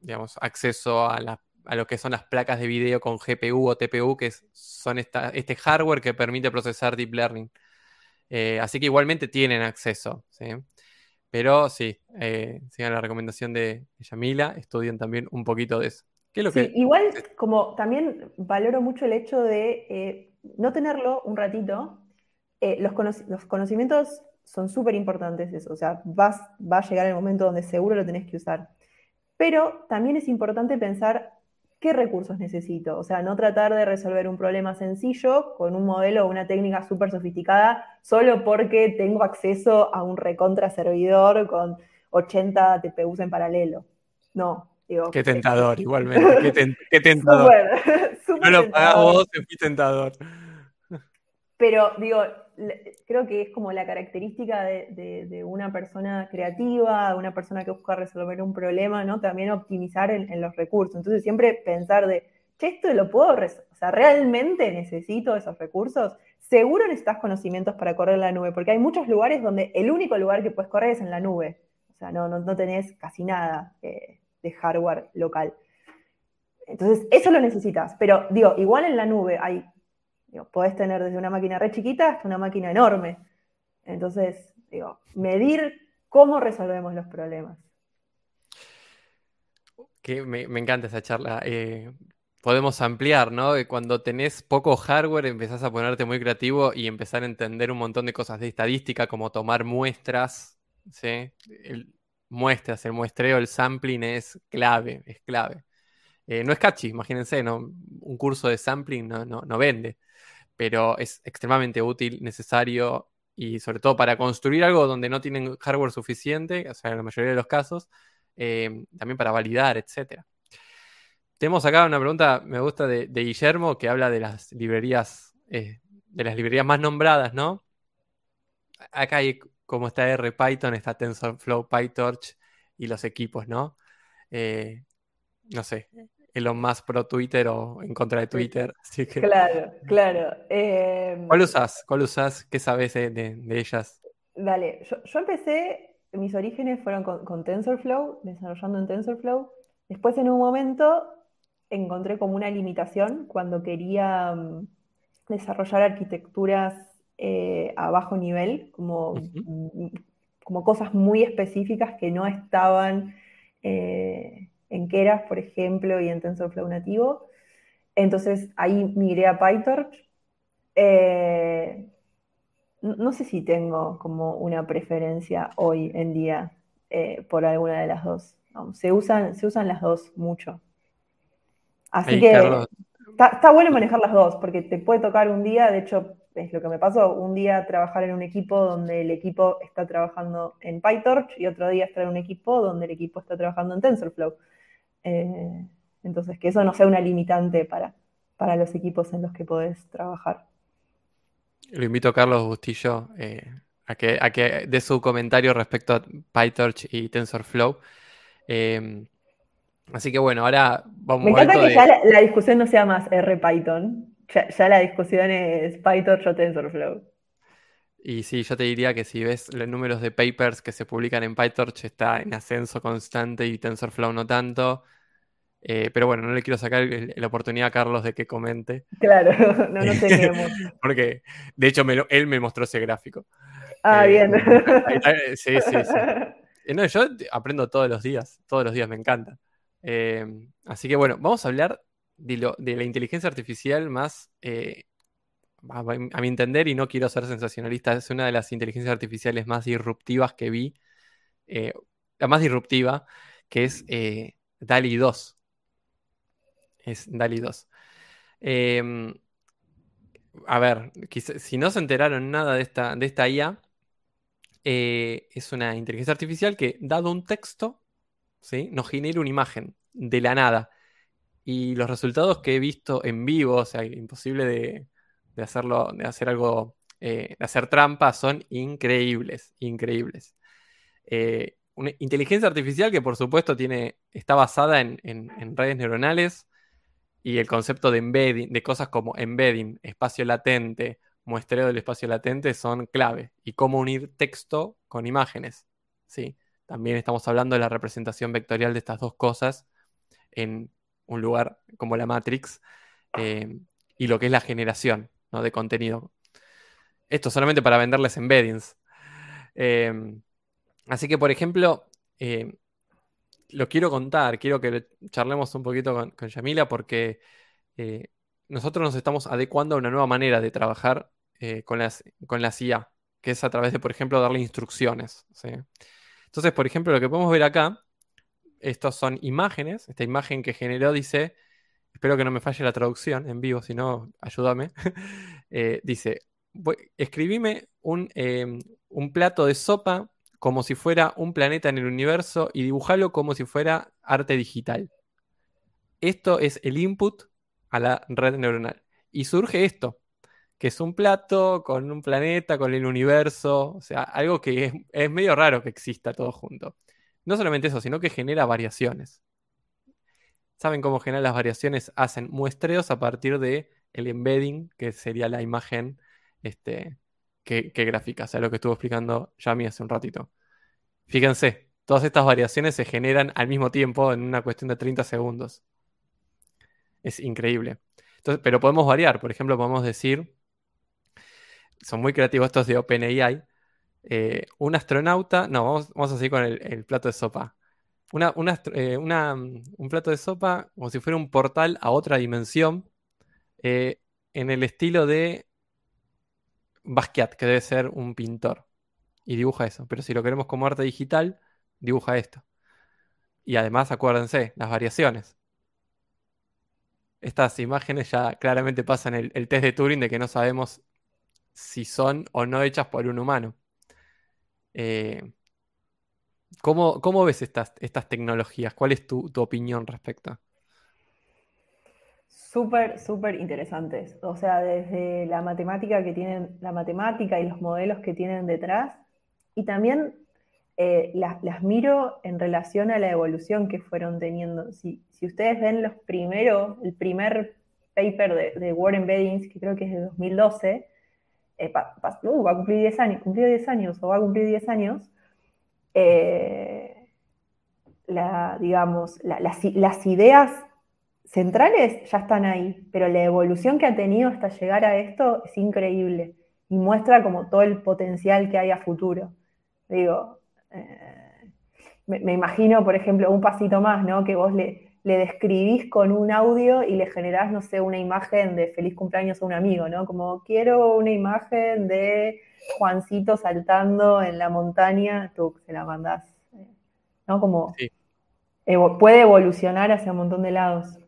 digamos, acceso a, lo que son las placas de video con GPU o TPU, que son este hardware que permite procesar deep learning. Eh, así que igualmente tienen acceso. Pero sí, eh, sigan la recomendación de Yamila, estudien también un poquito de eso. Igual, como también valoro mucho el hecho de no tenerlo un ratito eh, los, conocimientos son súper importantes, o sea, vas, va a llegar el momento donde seguro lo tenés que usar. Pero también es importante pensar qué recursos necesito, o sea, no tratar de resolver un problema sencillo con un modelo o una técnica súper sofisticada solo porque tengo acceso a un recontra servidor con 80 TPUs en paralelo. No, digo. Qué tentador, igualmente. Qué, tentador. no lo pagás vos, es tentador. Pero digo, creo que es como la característica de, una persona creativa, de una persona que busca resolver un problema, ¿no? También optimizar en, los recursos. Entonces siempre pensar de, che, esto lo puedo, o sea, ¿realmente necesito esos recursos? Seguro necesitas conocimientos para correr en la nube, porque hay muchos lugares donde el único lugar que puedes correr es en la nube. O sea, no, no, tenés casi nada eh, de hardware local. Entonces, eso lo necesitas. Pero digo, igual en la nube hay podés tener desde una máquina re chiquita hasta una máquina enorme. Entonces, digo, medir cómo resolvemos los problemas. Que me, encanta esa charla. Eh, podemos ampliar, ¿no? Cuando tenés poco hardware empezás a ponerte muy creativo y empezar a entender un montón de cosas de estadística, como tomar muestras, ¿sí? Muestras, el muestreo, el sampling es clave, es clave. Eh, no es catchy, imagínense, ¿no? Un curso de sampling no, no vende pero es extremadamente útil, necesario y sobre todo para construir algo donde no tienen hardware suficiente, o sea, en la mayoría de los casos, eh, también para validar, etc. Tenemos acá una pregunta, me gusta, de, Guillermo, que habla de las librerías, eh, de las librerías más nombradas, ¿no? Acá hay, como está R Python, está TensorFlow, PyTorch y los equipos, ¿no? Eh, no sé, Elon Musk pro Twitter o en contra de Twitter. Así que... Claro, claro. Em, ¿Cuál usas? ¿Cuál usas? ¿Qué sabes de, ellas? Dale, yo, empecé, mis orígenes fueron con, TensorFlow, desarrollando en TensorFlow. Después en un momento encontré como una limitación cuando quería mm, desarrollar arquitecturas eh, a bajo nivel, como, mm, como cosas muy específicas que no estaban... Eh, en Keras, por ejemplo, y en TensorFlow nativo. Entonces ahí migré a PyTorch. Eh, no sé si tengo como una preferencia hoy en día eh, por alguna de las dos. se, usan, se usan las dos mucho. Así que está, bueno manejar las dos, porque te puede tocar un día, de hecho, es lo que me pasó, un día trabajar en un equipo donde el equipo está trabajando en PyTorch y otro día estar en un equipo donde el equipo está trabajando en TensorFlow. Eh, entonces, que eso no sea una limitante para, para los equipos en los que podés trabajar. Lo invito a Carlos Bustillo eh, a, que, a que dé su comentario respecto a PyTorch y TensorFlow. Eh, así que bueno, ahora vamos Me encanta que ya la, discusión no sea más R-Python. Ya, la discusión es PyTorch o TensorFlow. Y sí, yo te diría que si ves los números de papers que se publican en PyTorch está en ascenso constante y TensorFlow no tanto. Eh, pero bueno, no le quiero sacar la oportunidad a Carlos de que comente. Claro, no nos tenemos. Porque de hecho él me mostró ese gráfico. Ah, bien. sí, sí, sí. No, yo aprendo todos los días, todos los días me encanta. así que bueno, vamos a hablar de, lo, de la inteligencia artificial más, a, mi entender, y no quiero ser sensacionalista, es una de las inteligencias artificiales más disruptivas que vi, la más disruptiva, que es DALI 2. Es DALI 2. Em, a ver, si no se enteraron nada de esta, de esta IA, eh, es una inteligencia artificial que, dado un texto, ¿sí? nos genera una imagen de la nada. Y los resultados que he visto en vivo, o sea, imposible de, hacerlo, de hacer algo, eh, de hacer trampa, son increíbles, increíbles. Eh, una inteligencia artificial que por supuesto tiene, está basada en, redes neuronales y el concepto de embedding, de cosas como embedding, espacio latente, muestreo del espacio latente son clave. Y cómo unir texto con imágenes. ¿sí? También estamos hablando de la representación vectorial de estas dos cosas en un lugar como la Matrix eh, y lo que es la generación de contenido. Esto solamente para venderles embeddings. Eh, Así que, por ejemplo, eh, lo quiero contar, quiero que charlemos un poquito con, Yamila porque eh, nosotros nos estamos adecuando a una nueva manera de trabajar eh, con, las, con la IA, que es a través de, por ejemplo, darle instrucciones. Entonces, por ejemplo, lo que podemos ver acá, estas son imágenes, esta imagen que generó dice, espero que no me falle la traducción en vivo, si no, ayúdame, dice, escribime un, un plato de sopa como si fuera un planeta en el universo y dibujarlo como si fuera arte digital. Esto es el input a la red neuronal. Y surge esto, que es un plato con un planeta, con el universo, o sea, algo que es, medio raro que exista todo junto. No solamente eso, sino que genera variaciones. ¿Saben cómo generar las variaciones? Hacen muestreos a partir de el embedding, que sería la imagen este, que, gráfica, o sea, lo que estuvo explicando Yami hace un ratito. Fíjense, todas estas variaciones se generan al mismo tiempo en una cuestión de 30 segundos. Es increíble. Entonces, pero podemos variar, por ejemplo, podemos decir, son muy creativos estos de OpenAI, eh, un astronauta, no, vamos, a seguir con el, plato de sopa. Eh, un plato de sopa como si fuera un portal a otra dimensión eh, en el estilo de Basquiat, que debe ser un pintor. Y dibuja eso. Pero si lo queremos como arte digital, dibuja esto. Y además, acuérdense, las variaciones. Estas imágenes ya claramente pasan el, test de Turing de que no sabemos si son o no hechas por un humano. Eh, ¿cómo, ves estas, estas, tecnologías? ¿Cuál es tu, tu opinión respecto? Súper, súper interesantes. O sea, desde la matemática que tienen, la matemática y los modelos que tienen detrás, y también eh, las, miro en relación a la evolución que fueron teniendo. Si, ustedes ven los primeros, el primer paper de, Warren Embeddings, que creo que es de 2012, eh, uh, va a cumplir 10 años, cumplió 10 años o va a cumplir 10 años, eh, digamos, las ideas centrales ya están ahí, pero la evolución que ha tenido hasta llegar a esto es increíble y muestra como todo el potencial que hay a futuro. Digo, eh, me, imagino, por ejemplo, un pasito más, ¿no? Que vos le, le describís con un audio y le generás, no sé, una imagen de feliz cumpleaños a un amigo, ¿no? Como quiero una imagen de Juancito saltando en la montaña, tú se la mandás, ¿no? Como puede evolucionar hacia un montón de lados.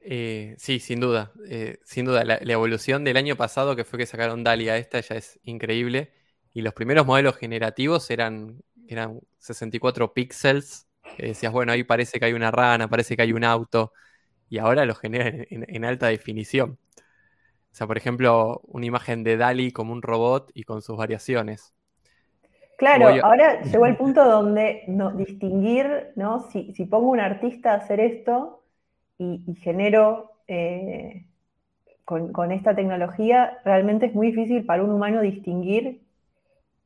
Eh, sí, sin duda. Eh, sin duda, la, evolución del año pasado, que fue que sacaron Dalia esta, ya es increíble. Y los primeros modelos generativos eran, eran 64 píxeles. Decías, bueno, ahí parece que hay una rana, parece que hay un auto. Y ahora lo generan en, alta definición. O sea, por ejemplo, una imagen de Dali como un robot y con sus variaciones. Claro, ahora llegó el punto donde no, distinguir, ¿no? Si, si pongo un artista a hacer esto, y, genero eh, con, esta tecnología, realmente es muy difícil para un humano distinguir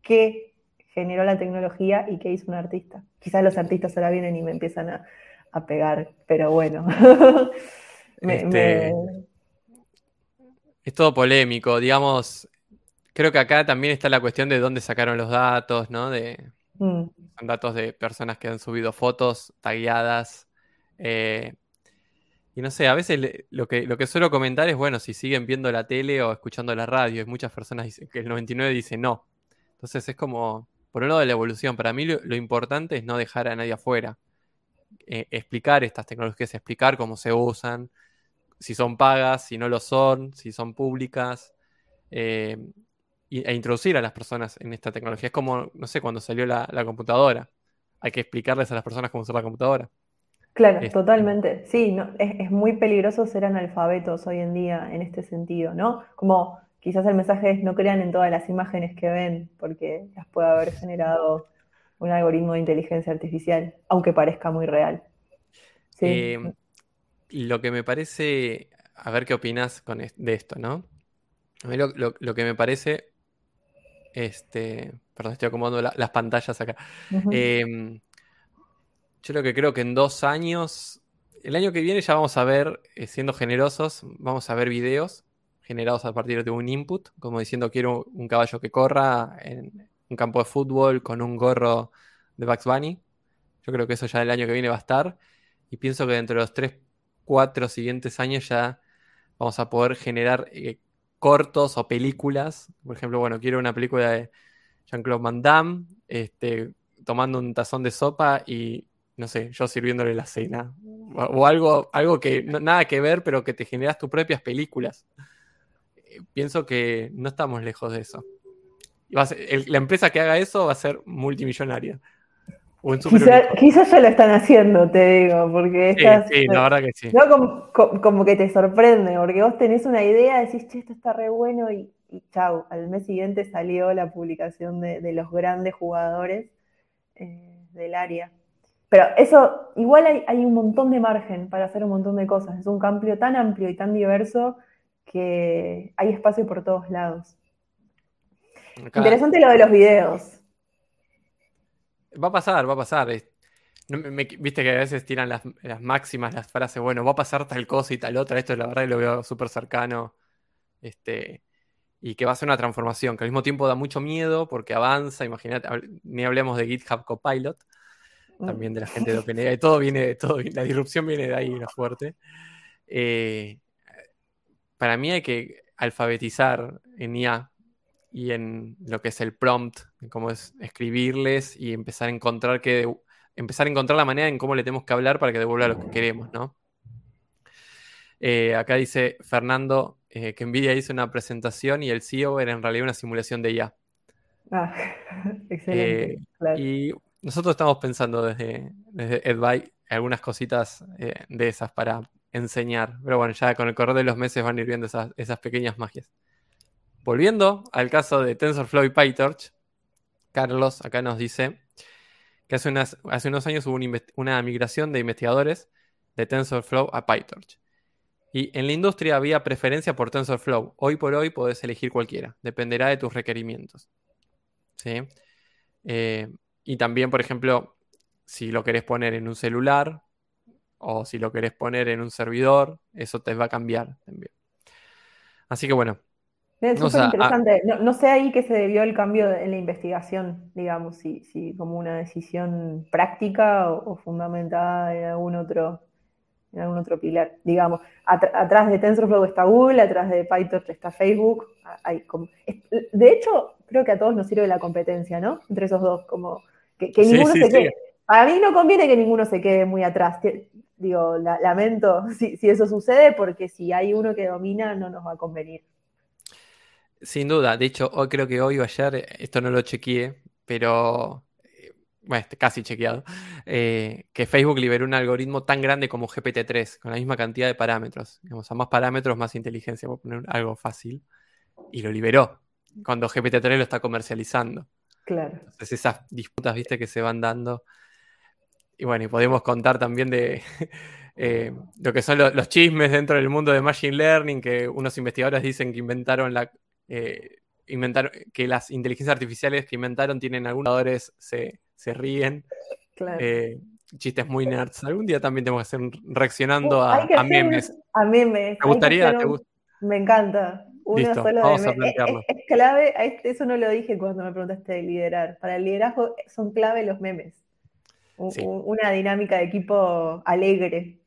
qué generó la tecnología y qué hizo un artista. Quizás los artistas ahora vienen y me empiezan a, pegar, pero bueno. Este, es todo polémico, digamos, creo que acá también está la cuestión de dónde sacaron los datos, ¿no? De, Mm, son datos de personas que han subido fotos tagueadas. eh, y no sé, a veces lo que, lo que suelo comentar es, bueno, si siguen viendo la tele o escuchando la radio, y muchas personas dicen que el 99 dice no. Entonces es como, por un lado de la evolución, para mí lo, lo importante es no dejar a nadie afuera. Eh, explicar estas tecnologías, explicar cómo se usan, si son pagas, si no lo son, si son públicas, eh, e introducir a las personas en esta tecnología. Es como, no sé, cuando salió la, la computadora. Hay que explicarles a las personas cómo usar la computadora. Claro, Este, totalmente. Sí, no, es, es muy peligroso ser analfabetos hoy en día en este sentido, ¿no? Como quizás el mensaje es no crean en todas las imágenes que ven, porque las puede haber generado un algoritmo de inteligencia artificial, aunque parezca muy real. Sí, eh, lo que me parece, a ver qué opinas con es- de esto, ¿no? A mí lo, lo- lo que me parece, este, perdón, estoy acomodando la- las pantallas acá. Em, yo lo que creo que en dos años, el año que viene ya vamos a ver, eh, siendo generosos, vamos a ver videos generados a partir de un input, como diciendo quiero un caballo que corra en un campo de fútbol con un gorro de Bugs Bunny. Yo creo que eso ya el año que viene va a estar. Y pienso que dentro de los 3, 4 siguientes años ya vamos a poder generar eh, cortos o películas. Por ejemplo, bueno, quiero una película de Jean-Claude Van Damme, este, tomando un tazón de sopa y, no sé, yo sirviéndole la cena. O, algo, algo que nada que ver, pero que te generas tus propias películas. Eh, Pienso que no estamos lejos de eso. Y va a ser- el- la empresa que haga eso va a ser multimillonaria. Super Quizá- quizás ya lo están haciendo, te digo, porque Sí, estas, sí, la verdad que sí. ¿no? Como, co- como que te sorprende, porque vos tenés una idea, decís, che, esto está re bueno, y, y chau, al mes siguiente salió la publicación de, de los grandes jugadores eh, del área. Pero eso, igual hay, hay un montón de margen para hacer un montón de cosas. Es un campo tan amplio y tan diverso que hay espacio por todos lados. Acá- Interesante lo de los videos. Va a pasar, va a pasar. es- no me- me- Viste que a veces tiran las, las máximas, las frases, bueno, va a pasar tal cosa y tal otra. Esto la verdad que lo veo súper cercano. Este, y que va a ser una transformación, que al mismo tiempo da mucho miedo porque avanza. Imagínate, ni hablemos de GitHub Copilot, también de la gente de OpenAI. Todo viene, todo, la disrupción viene de ahí, lo fuerte. Eh, para mí hay que alfabetizar en IA y en lo que es el prompt, en cómo es escribirles y empezar a encontrar que empezar a encontrar la manera en cómo le tenemos que hablar para que devuelva lo que queremos, ¿no? Eh, acá dice Fernando eh, que Nvidia hizo una presentación y el CEO era en realidad una simulación de IA. Ah, excelente. Eh, claro. Y nosotros estamos pensando desde, desde EdBuy algunas cositas de esas para enseñar. Pero bueno, ya con el correr de los meses van a ir viendo esas, esas pequeñas magias. Volviendo al caso de TensorFlow y PyTorch, Carlos acá nos dice que hace, hace unos años hubo una migración de investigadores de TensorFlow a PyTorch. Y en la industria había preferencia por TensorFlow. Hoy por hoy podés elegir cualquiera, dependerá de tus requerimientos. ¿Sí? Eh, y también, por ejemplo, si lo querés poner en un celular o si lo querés poner en un servidor, eso te va a cambiar también. Así que bueno, Es súper ah- interesante. No, no sé ahí que se debió el cambio de- en la investigación, digamos, si, si como una decisión práctica o, o fundamentada en algún otro, en algún otro pilar. Digamos, Atr- atrás de TensorFlow está Google, atrás de PyTorch está Facebook. Hay como- de hecho, creo que a todos nos sirve la competencia, ¿no? Entre esos dos, como que, que Sí, ninguno sí, se sí. quede. A mí no conviene que ninguno se quede muy atrás. Digo, la- lamento si, si eso sucede, porque si hay uno que domina, no nos va a convenir. sin duda, de hecho, hoy creo que hoy o ayer, esto no lo chequeé, pero eh, bueno, está casi chequeado, eh, que Facebook liberó un algoritmo tan grande como GPT-3, con la misma cantidad de parámetros. Digamos, a más parámetros, más inteligencia, por poner algo fácil, y lo liberó cuando GPT-3 lo está comercializando. Claro. Entonces esas disputas, viste, que se van dando. Y bueno, y podemos contar también de eh, lo que son lo- los chismes dentro del mundo de Machine Learning, que unos investigadores dicen que inventaron la... eh, inventaron, que las inteligencias artificiales que inventaron tienen algunos jugadores, se, se ríen. Claro. eh, chistes muy nerds. Algún día también tenemos que hacer reaccionando Uh, a, a memes. A memes. ¿Te gustaría? hacer ¿Te un- gust- Me encanta. Uno solo vamos a plantearlo. Es, clave, este, eso no lo dije cuando me preguntaste de liderar. Para el liderazgo son clave los memes. Una dinámica de equipo alegre.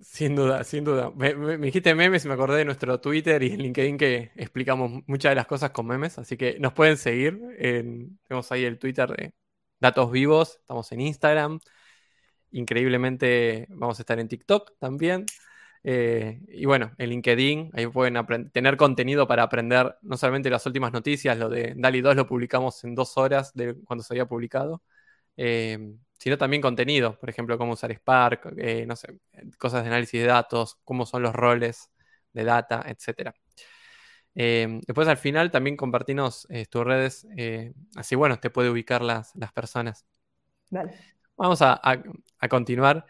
Sin duda, sin duda. Me, dijiste memes y me acordé de nuestro Twitter y en LinkedIn que explicamos muchas de las cosas con memes, así que nos pueden seguir. tenemos ahí el Twitter de Datos Vivos, estamos en Instagram. Increíblemente vamos a estar en TikTok también. Eh, y bueno, en LinkedIn, ahí pueden tener contenido para aprender no solamente las últimas noticias, lo de DALI 2 lo publicamos en dos horas de cuando se había publicado, eh, sino también contenido, por ejemplo, cómo usar Spark, eh, no sé, cosas de análisis de datos, cómo son los roles de data, etc. después al final también compartimos tus redes, así bueno, te puede ubicar las, las personas. Vamos a, a continuar.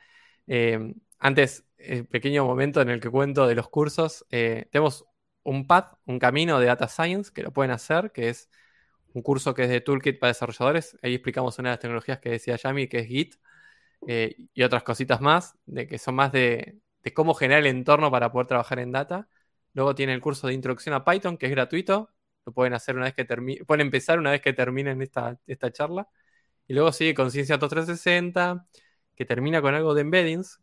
antes, el pequeño momento en el que cuento de los cursos, eh, tenemos un path, un camino de Data Science que lo pueden hacer, que es un curso que es de Toolkit para desarrolladores. Ahí explicamos una de las tecnologías que decía Yami, que es Git, eh, y otras cositas más, de que son más de, cómo generar el entorno para poder trabajar en data. Luego tiene el curso de introducción a Python, que es gratuito. Lo pueden hacer una vez que termine, pueden empezar una vez que terminen esta, esta charla. Y luego sigue con Ciencia 360, que termina con algo de embeddings,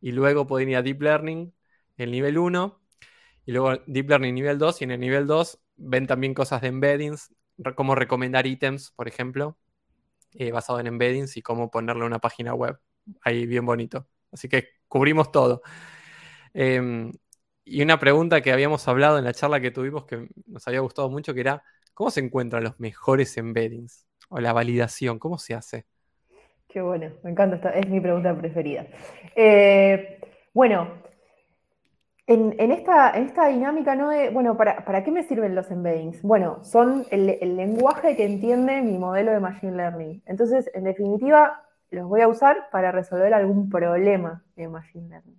y luego pueden ir a Deep Learning, el nivel 1, y luego Deep Learning nivel 2, y en el nivel 2 ven también cosas de embeddings, cómo recomendar ítems, por ejemplo, eh, basado en embeddings y cómo ponerle una página web. Ahí bien bonito. Así que cubrimos todo. Em, y una pregunta que habíamos hablado en la charla que tuvimos que nos había gustado mucho, que era, ¿cómo se encuentran los mejores embeddings? O la validación, ¿cómo se hace? Qué bueno, me encanta, esta, es mi pregunta preferida. Eh, bueno, en, esta, esta, dinámica, ¿no? bueno, ¿para, qué me sirven los embeddings? Bueno, son el, lenguaje que entiende mi modelo de Machine Learning. Entonces, en definitiva, los voy a usar para resolver algún problema de Machine Learning.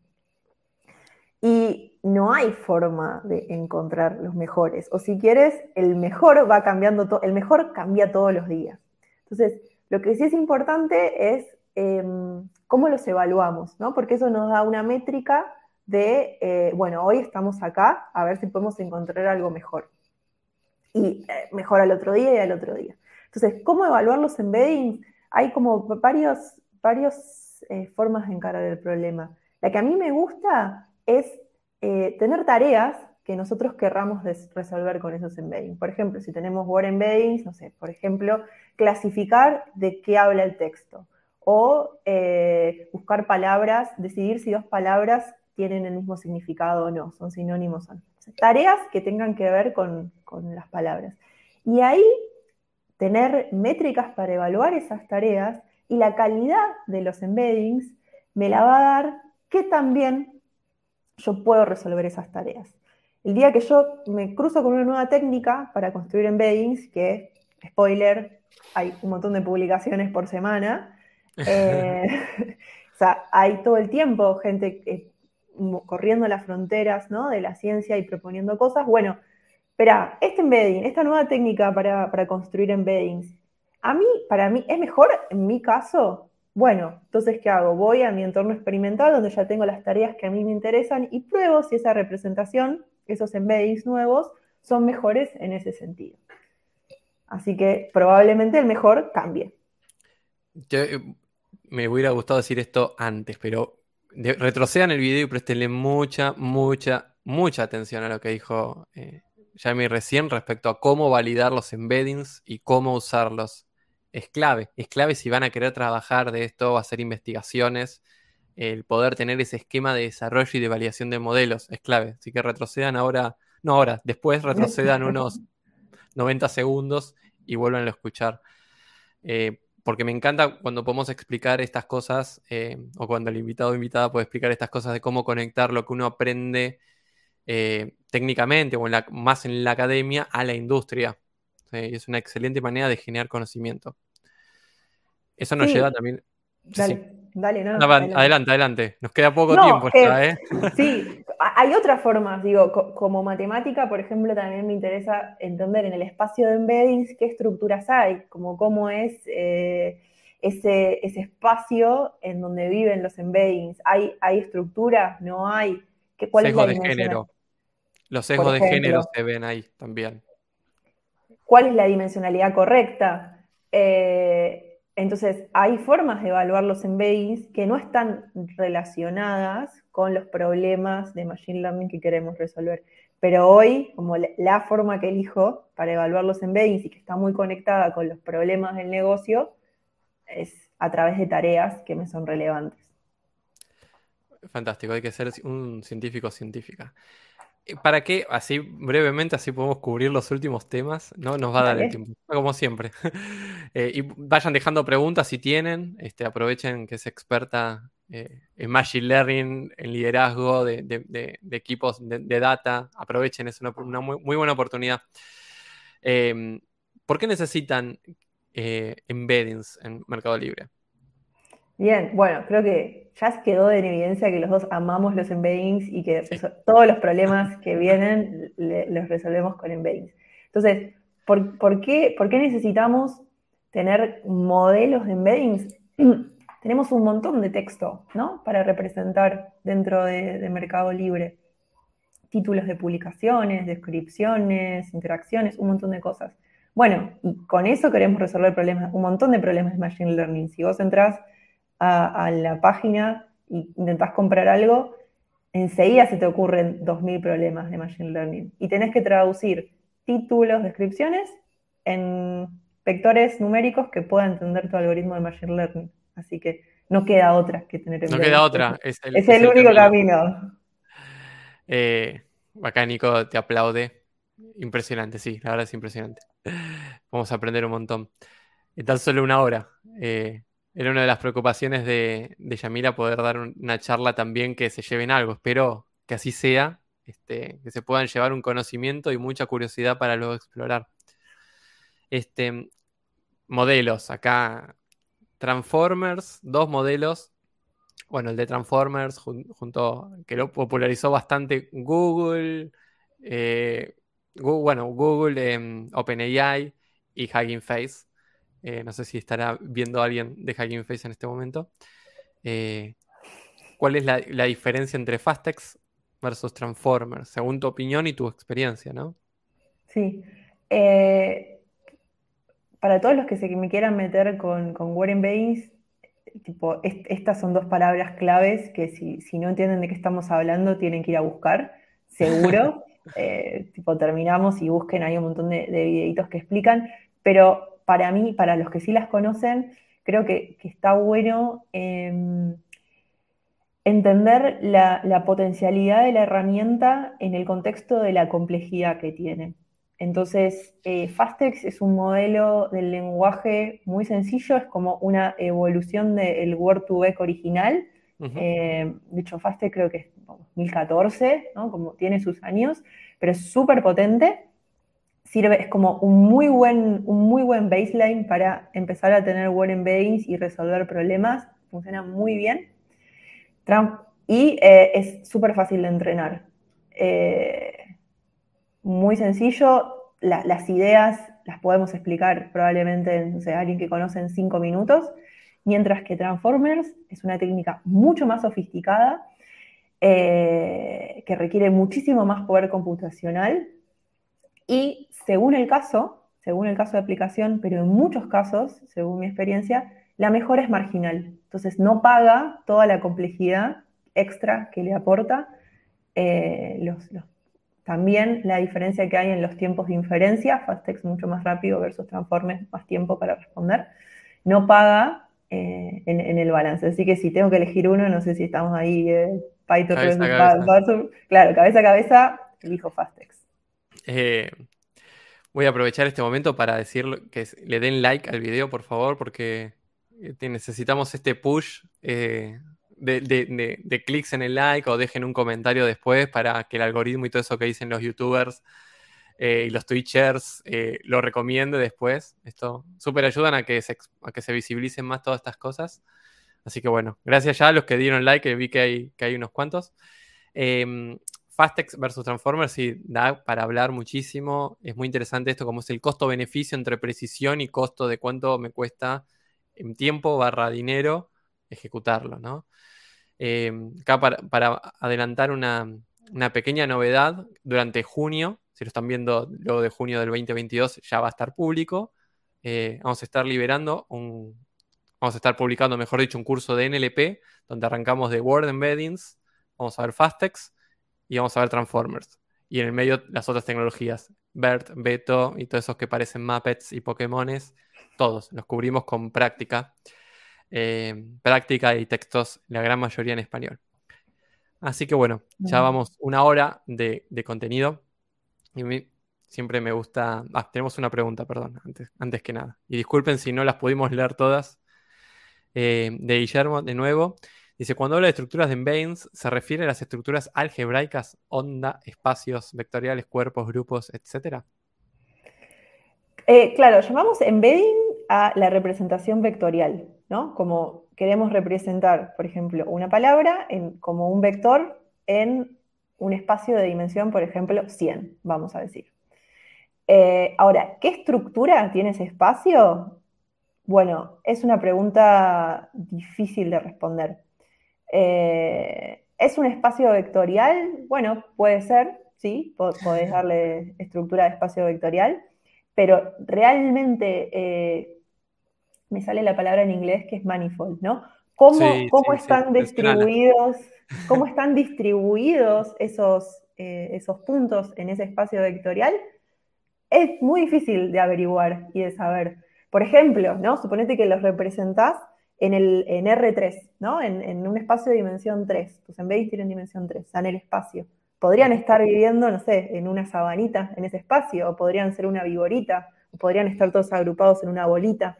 Y no hay forma de encontrar los mejores. O si quieres, el mejor va cambiando, el mejor cambia todos los días. Entonces, lo que sí es importante es em, cómo los evaluamos, ¿no? Porque eso nos da una métrica de, eh, bueno, hoy estamos acá, a ver si podemos encontrar algo mejor. Y eh, mejor al otro día y al otro día. Entonces, ¿cómo evaluar los embeddings? Hay como varios, varios eh, formas de encarar el problema. La que a mí me gusta es tener tareas que nosotros querramos resolver con esos embeddings. Por ejemplo, si tenemos word embeddings, no sé, por ejemplo, clasificar de qué habla el texto o buscar palabras, decidir si dos palabras tienen el mismo significado o no, son sinónimos o no. tareas que tengan que ver con, con las palabras. Y ahí tener métricas para evaluar esas tareas y la calidad de los embeddings me la va a dar que también yo puedo resolver esas tareas. El día que yo me cruzo con una nueva técnica para construir embeddings, que, spoiler, hay un montón de publicaciones por semana, eh, o sea, hay todo el tiempo gente corriendo las fronteras ¿no? de la ciencia y proponiendo cosas. Bueno, espera, este embedding, esta nueva técnica para, construir embeddings, a mí, para mí, ¿es mejor en mi caso? Bueno, entonces, ¿qué hago? Voy a mi entorno experimental donde ya tengo las tareas que a mí me interesan y pruebo si esa representación esos embeddings nuevos son mejores en ese sentido. Así que probablemente el mejor cambie. Eh, me hubiera gustado decir esto antes, pero retrocedan el video y prestenle mucha, mucha, mucha atención a lo que dijo eh, recién respecto a cómo validar los embeddings y cómo usarlos. Es clave, es clave si van a querer trabajar de esto, hacer investigaciones el poder tener ese esquema de desarrollo y de validación de modelos es clave. Así que retrocedan ahora, no ahora, después retrocedan unos 90 segundos y vuelvan a escuchar. Eh, porque me encanta cuando podemos explicar estas cosas, eh, o cuando el invitado o invitada puede explicar estas cosas de cómo conectar lo que uno aprende eh, técnicamente o más en la academia a la industria. Es una excelente manera de generar conocimiento. Eso nos lleva también. Dale, no, adelante. adelante, Nos queda poco tiempo ya, ¿eh? Sí, hay otras formas, digo, como matemática, por ejemplo, también me interesa entender en el espacio de embeddings qué estructuras hay, como cómo es eh, ese, ese, espacio en donde viven los embeddings. ¿Hay, hay estructuras? ¿No hay? ¿Qué, ¿Cuál es la de género. Los sesgos de género se ven ahí también. ¿Cuál es la dimensionalidad correcta? Eh, entonces, hay formas de evaluar los embeddings que no están relacionadas con los problemas de Machine Learning que queremos resolver. Pero hoy, como la forma que elijo para evaluar los embeddings y que está muy conectada con los problemas del negocio, es a través de tareas que me son relevantes. Fantástico, hay que ser un científico científica. ¿Para qué? Así brevemente, así podemos cubrir los últimos temas. No nos va a dar el tiempo, como siempre. Eh, y vayan dejando preguntas si tienen. Este, aprovechen que es experta eh, en Machine Learning, en liderazgo de, equipos de, data. Aprovechen, es una, muy, buena oportunidad. Em, ¿Por qué necesitan eh, embeddings en Mercado Libre? Bien, bueno, creo que ya quedó en evidencia que los dos amamos los embeddings y que todos los problemas que vienen los resolvemos con embeddings. Entonces, ¿por, qué, ¿por, qué, necesitamos tener modelos de embeddings? Tenemos un montón de texto, ¿no? Para representar dentro de, Mercado Libre. Títulos de publicaciones, descripciones, interacciones, un montón de cosas. Bueno, y con eso queremos resolver problemas, un montón de problemas de Machine Learning. Si vos entras a, la página y intentás comprar algo, enseguida se te ocurren 2.000 problemas de Machine Learning. Y tenés que traducir títulos, descripciones en vectores numéricos que pueda entender tu algoritmo de Machine Learning. Así que no queda otra que tener No queda otra. Es el, único camino. Eh, acá Nico te aplaude. Impresionante, sí, la verdad es impresionante. Vamos a aprender un montón. En tan solo una hora. Eh, era una de las preocupaciones de, Yamila poder dar una charla también que se lleven algo. Espero que así sea, este, que se puedan llevar un conocimiento y mucha curiosidad para luego explorar. Este, modelos, acá Transformers, dos modelos. Bueno, el de Transformers, junto, que lo popularizó bastante Google, eh, bueno, Google, em, OpenAI y Hugging Face. Eh, no sé si estará viendo alguien de Hugging Face en este momento. Eh, ¿Cuál es la, diferencia entre Fastex versus Transformers, según tu opinión y tu experiencia, no? Sí. Eh, para todos los que se me quieran meter con, Warren Baines, tipo, estas son dos palabras claves que si, no entienden de qué estamos hablando, tienen que ir a buscar, seguro. tipo, terminamos y busquen, hay un montón de, de videitos que explican, pero para mí, para los que sí las conocen, creo que, está bueno em, entender la, potencialidad de la herramienta en el contexto de la complejidad que tiene. Entonces, eh, Fastex es un modelo del lenguaje muy sencillo, es como una evolución del Word2Vec original. Em, de hecho, Fastex creo que es 2014, ¿no? como tiene sus años, pero es súper potente sirve, es como un muy buen, un muy buen baseline para empezar a tener buen embeddings y resolver problemas. Funciona muy bien. y eh, es súper fácil de entrenar. Eh, muy sencillo. las ideas las podemos explicar probablemente no sé, alguien que conoce en cinco minutos. Mientras que Transformers es una técnica mucho más sofisticada, eh, que requiere muchísimo más poder computacional y según el caso, según el caso de aplicación, pero en muchos casos, según mi experiencia, la mejora es marginal. Entonces no paga toda la complejidad extra que le aporta. Eh, también la diferencia que hay en los tiempos de inferencia, Fastex mucho más rápido versus Transformers, más tiempo para responder, no paga eh, en, el balance. Así que si tengo que elegir uno, no sé si estamos ahí, eh, Python, claro, cabeza a cabeza, elijo Fastex. Eh, voy a aprovechar este momento para decir que le den like al video, por favor, porque eh, necesitamos este push eh, de, clics en el like o dejen un comentario después para que el algoritmo y todo eso que dicen los youtubers y los twitchers lo recomiende después. Esto súper ayudan a que, se, que visibilicen más todas estas cosas. Así que bueno, gracias ya a los que dieron like, vi que hay, que unos cuantos. Em, Fastex versus Transformers sí da para hablar muchísimo. Es muy interesante esto, como es el costo-beneficio entre precisión y costo de cuánto me cuesta en tiempo barra dinero ejecutarlo. Eh, acá para, adelantar una, una pequeña novedad durante junio. Si lo están viendo luego de junio del 2022, ya va a estar público. Eh, vamos a estar liberando un. Vamos a estar publicando, mejor dicho, un curso de NLP, donde arrancamos de Word Embeddings, vamos a ver Fastex y vamos a ver Transformers. Y en el medio las otras tecnologías, BERT, Beto y todos esos que parecen Muppets y Pokémones, todos los cubrimos con práctica. Eh, práctica y textos, la gran mayoría en español. Así que bueno, ya vamos una hora de, contenido. Y siempre me gusta. Ah, tenemos una pregunta, perdón, antes, antes que nada. Y disculpen si no las pudimos leer todas. Eh, de Guillermo, de nuevo. Dice: Cuando habla de estructuras de embeddings, ¿se refiere a las estructuras algebraicas, onda, espacios, vectoriales, cuerpos, grupos, etcétera? Eh, claro, llamamos embedding a la representación vectorial, ¿no? Como queremos representar, por ejemplo, una palabra como un vector en un espacio de dimensión, por ejemplo, 100, vamos a decir. Eh, ahora, ¿qué estructura tiene ese espacio? Bueno, es una pregunta difícil de responder. Eh, ¿Es un espacio vectorial? Bueno, puede ser, sí, podés darle estructura de espacio vectorial, pero realmente eh, me sale la palabra en inglés que es manifold, ¿no? ¿Cómo, cómo están distribuidos, cómo están distribuidos esos, eh, esos puntos en ese espacio vectorial? Es muy difícil de averiguar y de saber. Por ejemplo, ¿no? Suponete que los representás en, el, en R3, ¿no? En, un espacio de dimensión 3. Tus embeddings tienen dimensión 3, están en el espacio. Podrían estar viviendo, no sé, en una sabanita en ese espacio, o podrían ser una vigorita, o podrían estar todos agrupados en una bolita.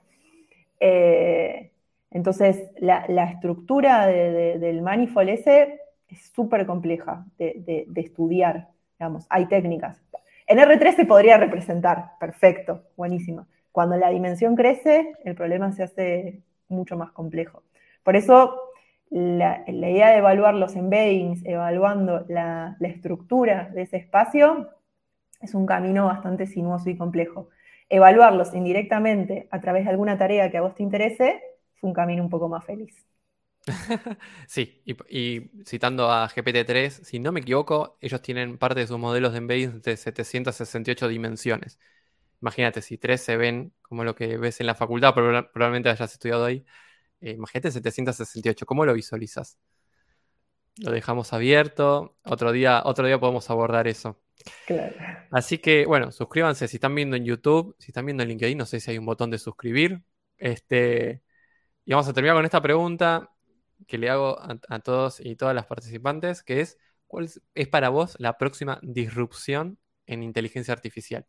Eh, entonces, la, estructura del manifold ese es súper compleja de, estudiar, digamos, hay técnicas. En R3 se podría representar, perfecto, buenísimo. Cuando la dimensión crece, el problema se hace mucho más complejo. Por eso, la, idea de evaluar los embeddings, evaluando la, estructura de ese espacio, es un camino bastante sinuoso y complejo evaluarlos indirectamente a través de alguna tarea que a vos te interese, es un camino un poco más feliz. sí, y, citando a GPT-3, si no me equivoco, ellos tienen parte de sus modelos de embeddings de 768 dimensiones. Imagínate, si 3 se ven como lo que ves en la facultad, probablemente hayas estudiado ahí. Eh, imagínate 768, ¿cómo lo visualizas? Lo dejamos abierto. Otro día, otro día podemos abordar eso. Así que, bueno, suscríbanse si están viendo en YouTube, si están viendo en LinkedIn, no sé si hay un botón de suscribir. Este, y vamos a terminar con esta pregunta que le hago a, todos y todas las participantes, que es, ¿cuál es, para vos la próxima disrupción en inteligencia artificial?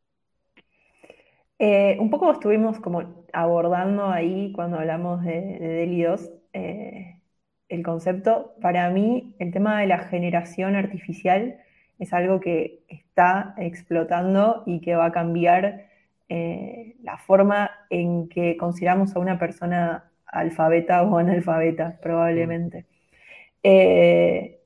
Eh, un poco estuvimos como abordando ahí cuando hablamos de, de Delios eh, el concepto. Para mí, el tema de la generación artificial es algo que está explotando y que va a cambiar eh, la forma en que consideramos a una persona alfabeta o analfabeta, probablemente. Eh,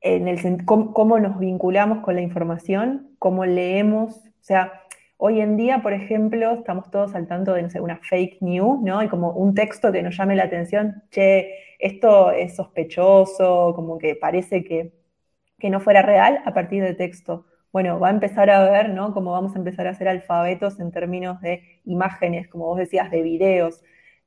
en el cómo, nos vinculamos con la información, cómo leemos, o sea, hoy en día, por ejemplo, estamos todos al tanto de, una fake news, ¿no? Hay como un texto que nos llame la atención, che, esto es sospechoso, como que parece que que no fuera real a partir de texto. Bueno, va a empezar a ver, ¿no? Cómo vamos a empezar a hacer alfabetos en términos de imágenes, como vos decías, de videos,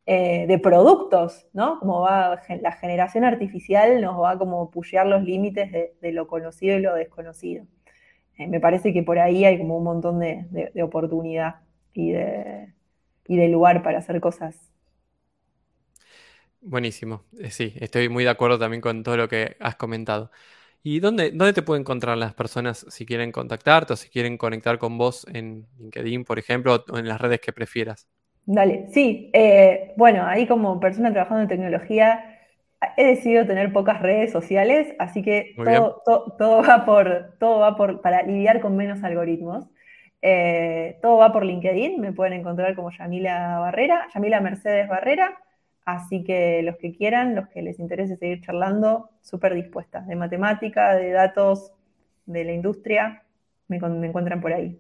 eh, de productos, ¿no? Como va la generación artificial nos va a como pushear los límites de, lo conocido y lo desconocido. Eh, me parece que por ahí hay como un montón de, oportunidad y de, y de lugar para hacer cosas Buenísimo. Eh, sí, estoy muy de acuerdo también con todo lo que has comentado. ¿Y dónde, dónde te pueden encontrar las personas si quieren contactarte o si quieren conectar con vos en LinkedIn, por ejemplo, o en las redes que prefieras? Dale, sí. Eh, bueno, ahí como persona trabajando en tecnología, he decidido tener pocas redes sociales, así que todo, va por, todo va por, para lidiar con menos algoritmos. Eh, todo va por LinkedIn, me pueden encontrar como Yamila Barrera, Yamila Mercedes Barrera. Así que los que quieran, los que les interese seguir charlando, súper dispuestas. De matemática, de datos, de la industria, me, encuentran por ahí.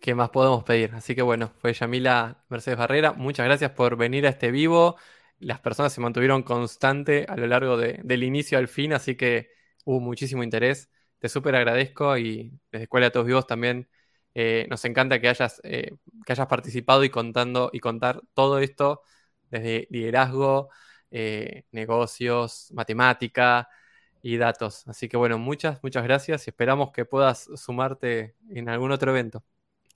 ¿Qué más podemos pedir? Así que bueno, fue Yamila Mercedes Barrera. Muchas gracias por venir a este vivo. Las personas se mantuvieron constante a lo largo del inicio al fin, así que hubo muchísimo interés. Te súper agradezco y desde Escuela de Todos Vivos también eh, nos encanta que hayas, eh, que hayas participado y contando y contar todo esto desde liderazgo, eh, negocios, matemática y datos. Así que bueno, muchas, muchas gracias y esperamos que puedas sumarte en algún otro evento.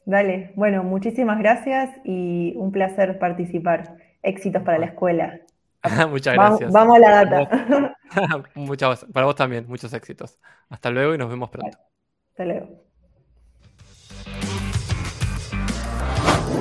Dale, bueno, muchísimas gracias y un placer participar. Éxitos para la escuela. Muchas gracias. Vamos, a la data. Muchas, para vos también, muchos éxitos. Hasta luego y nos vemos pronto. Hasta luego.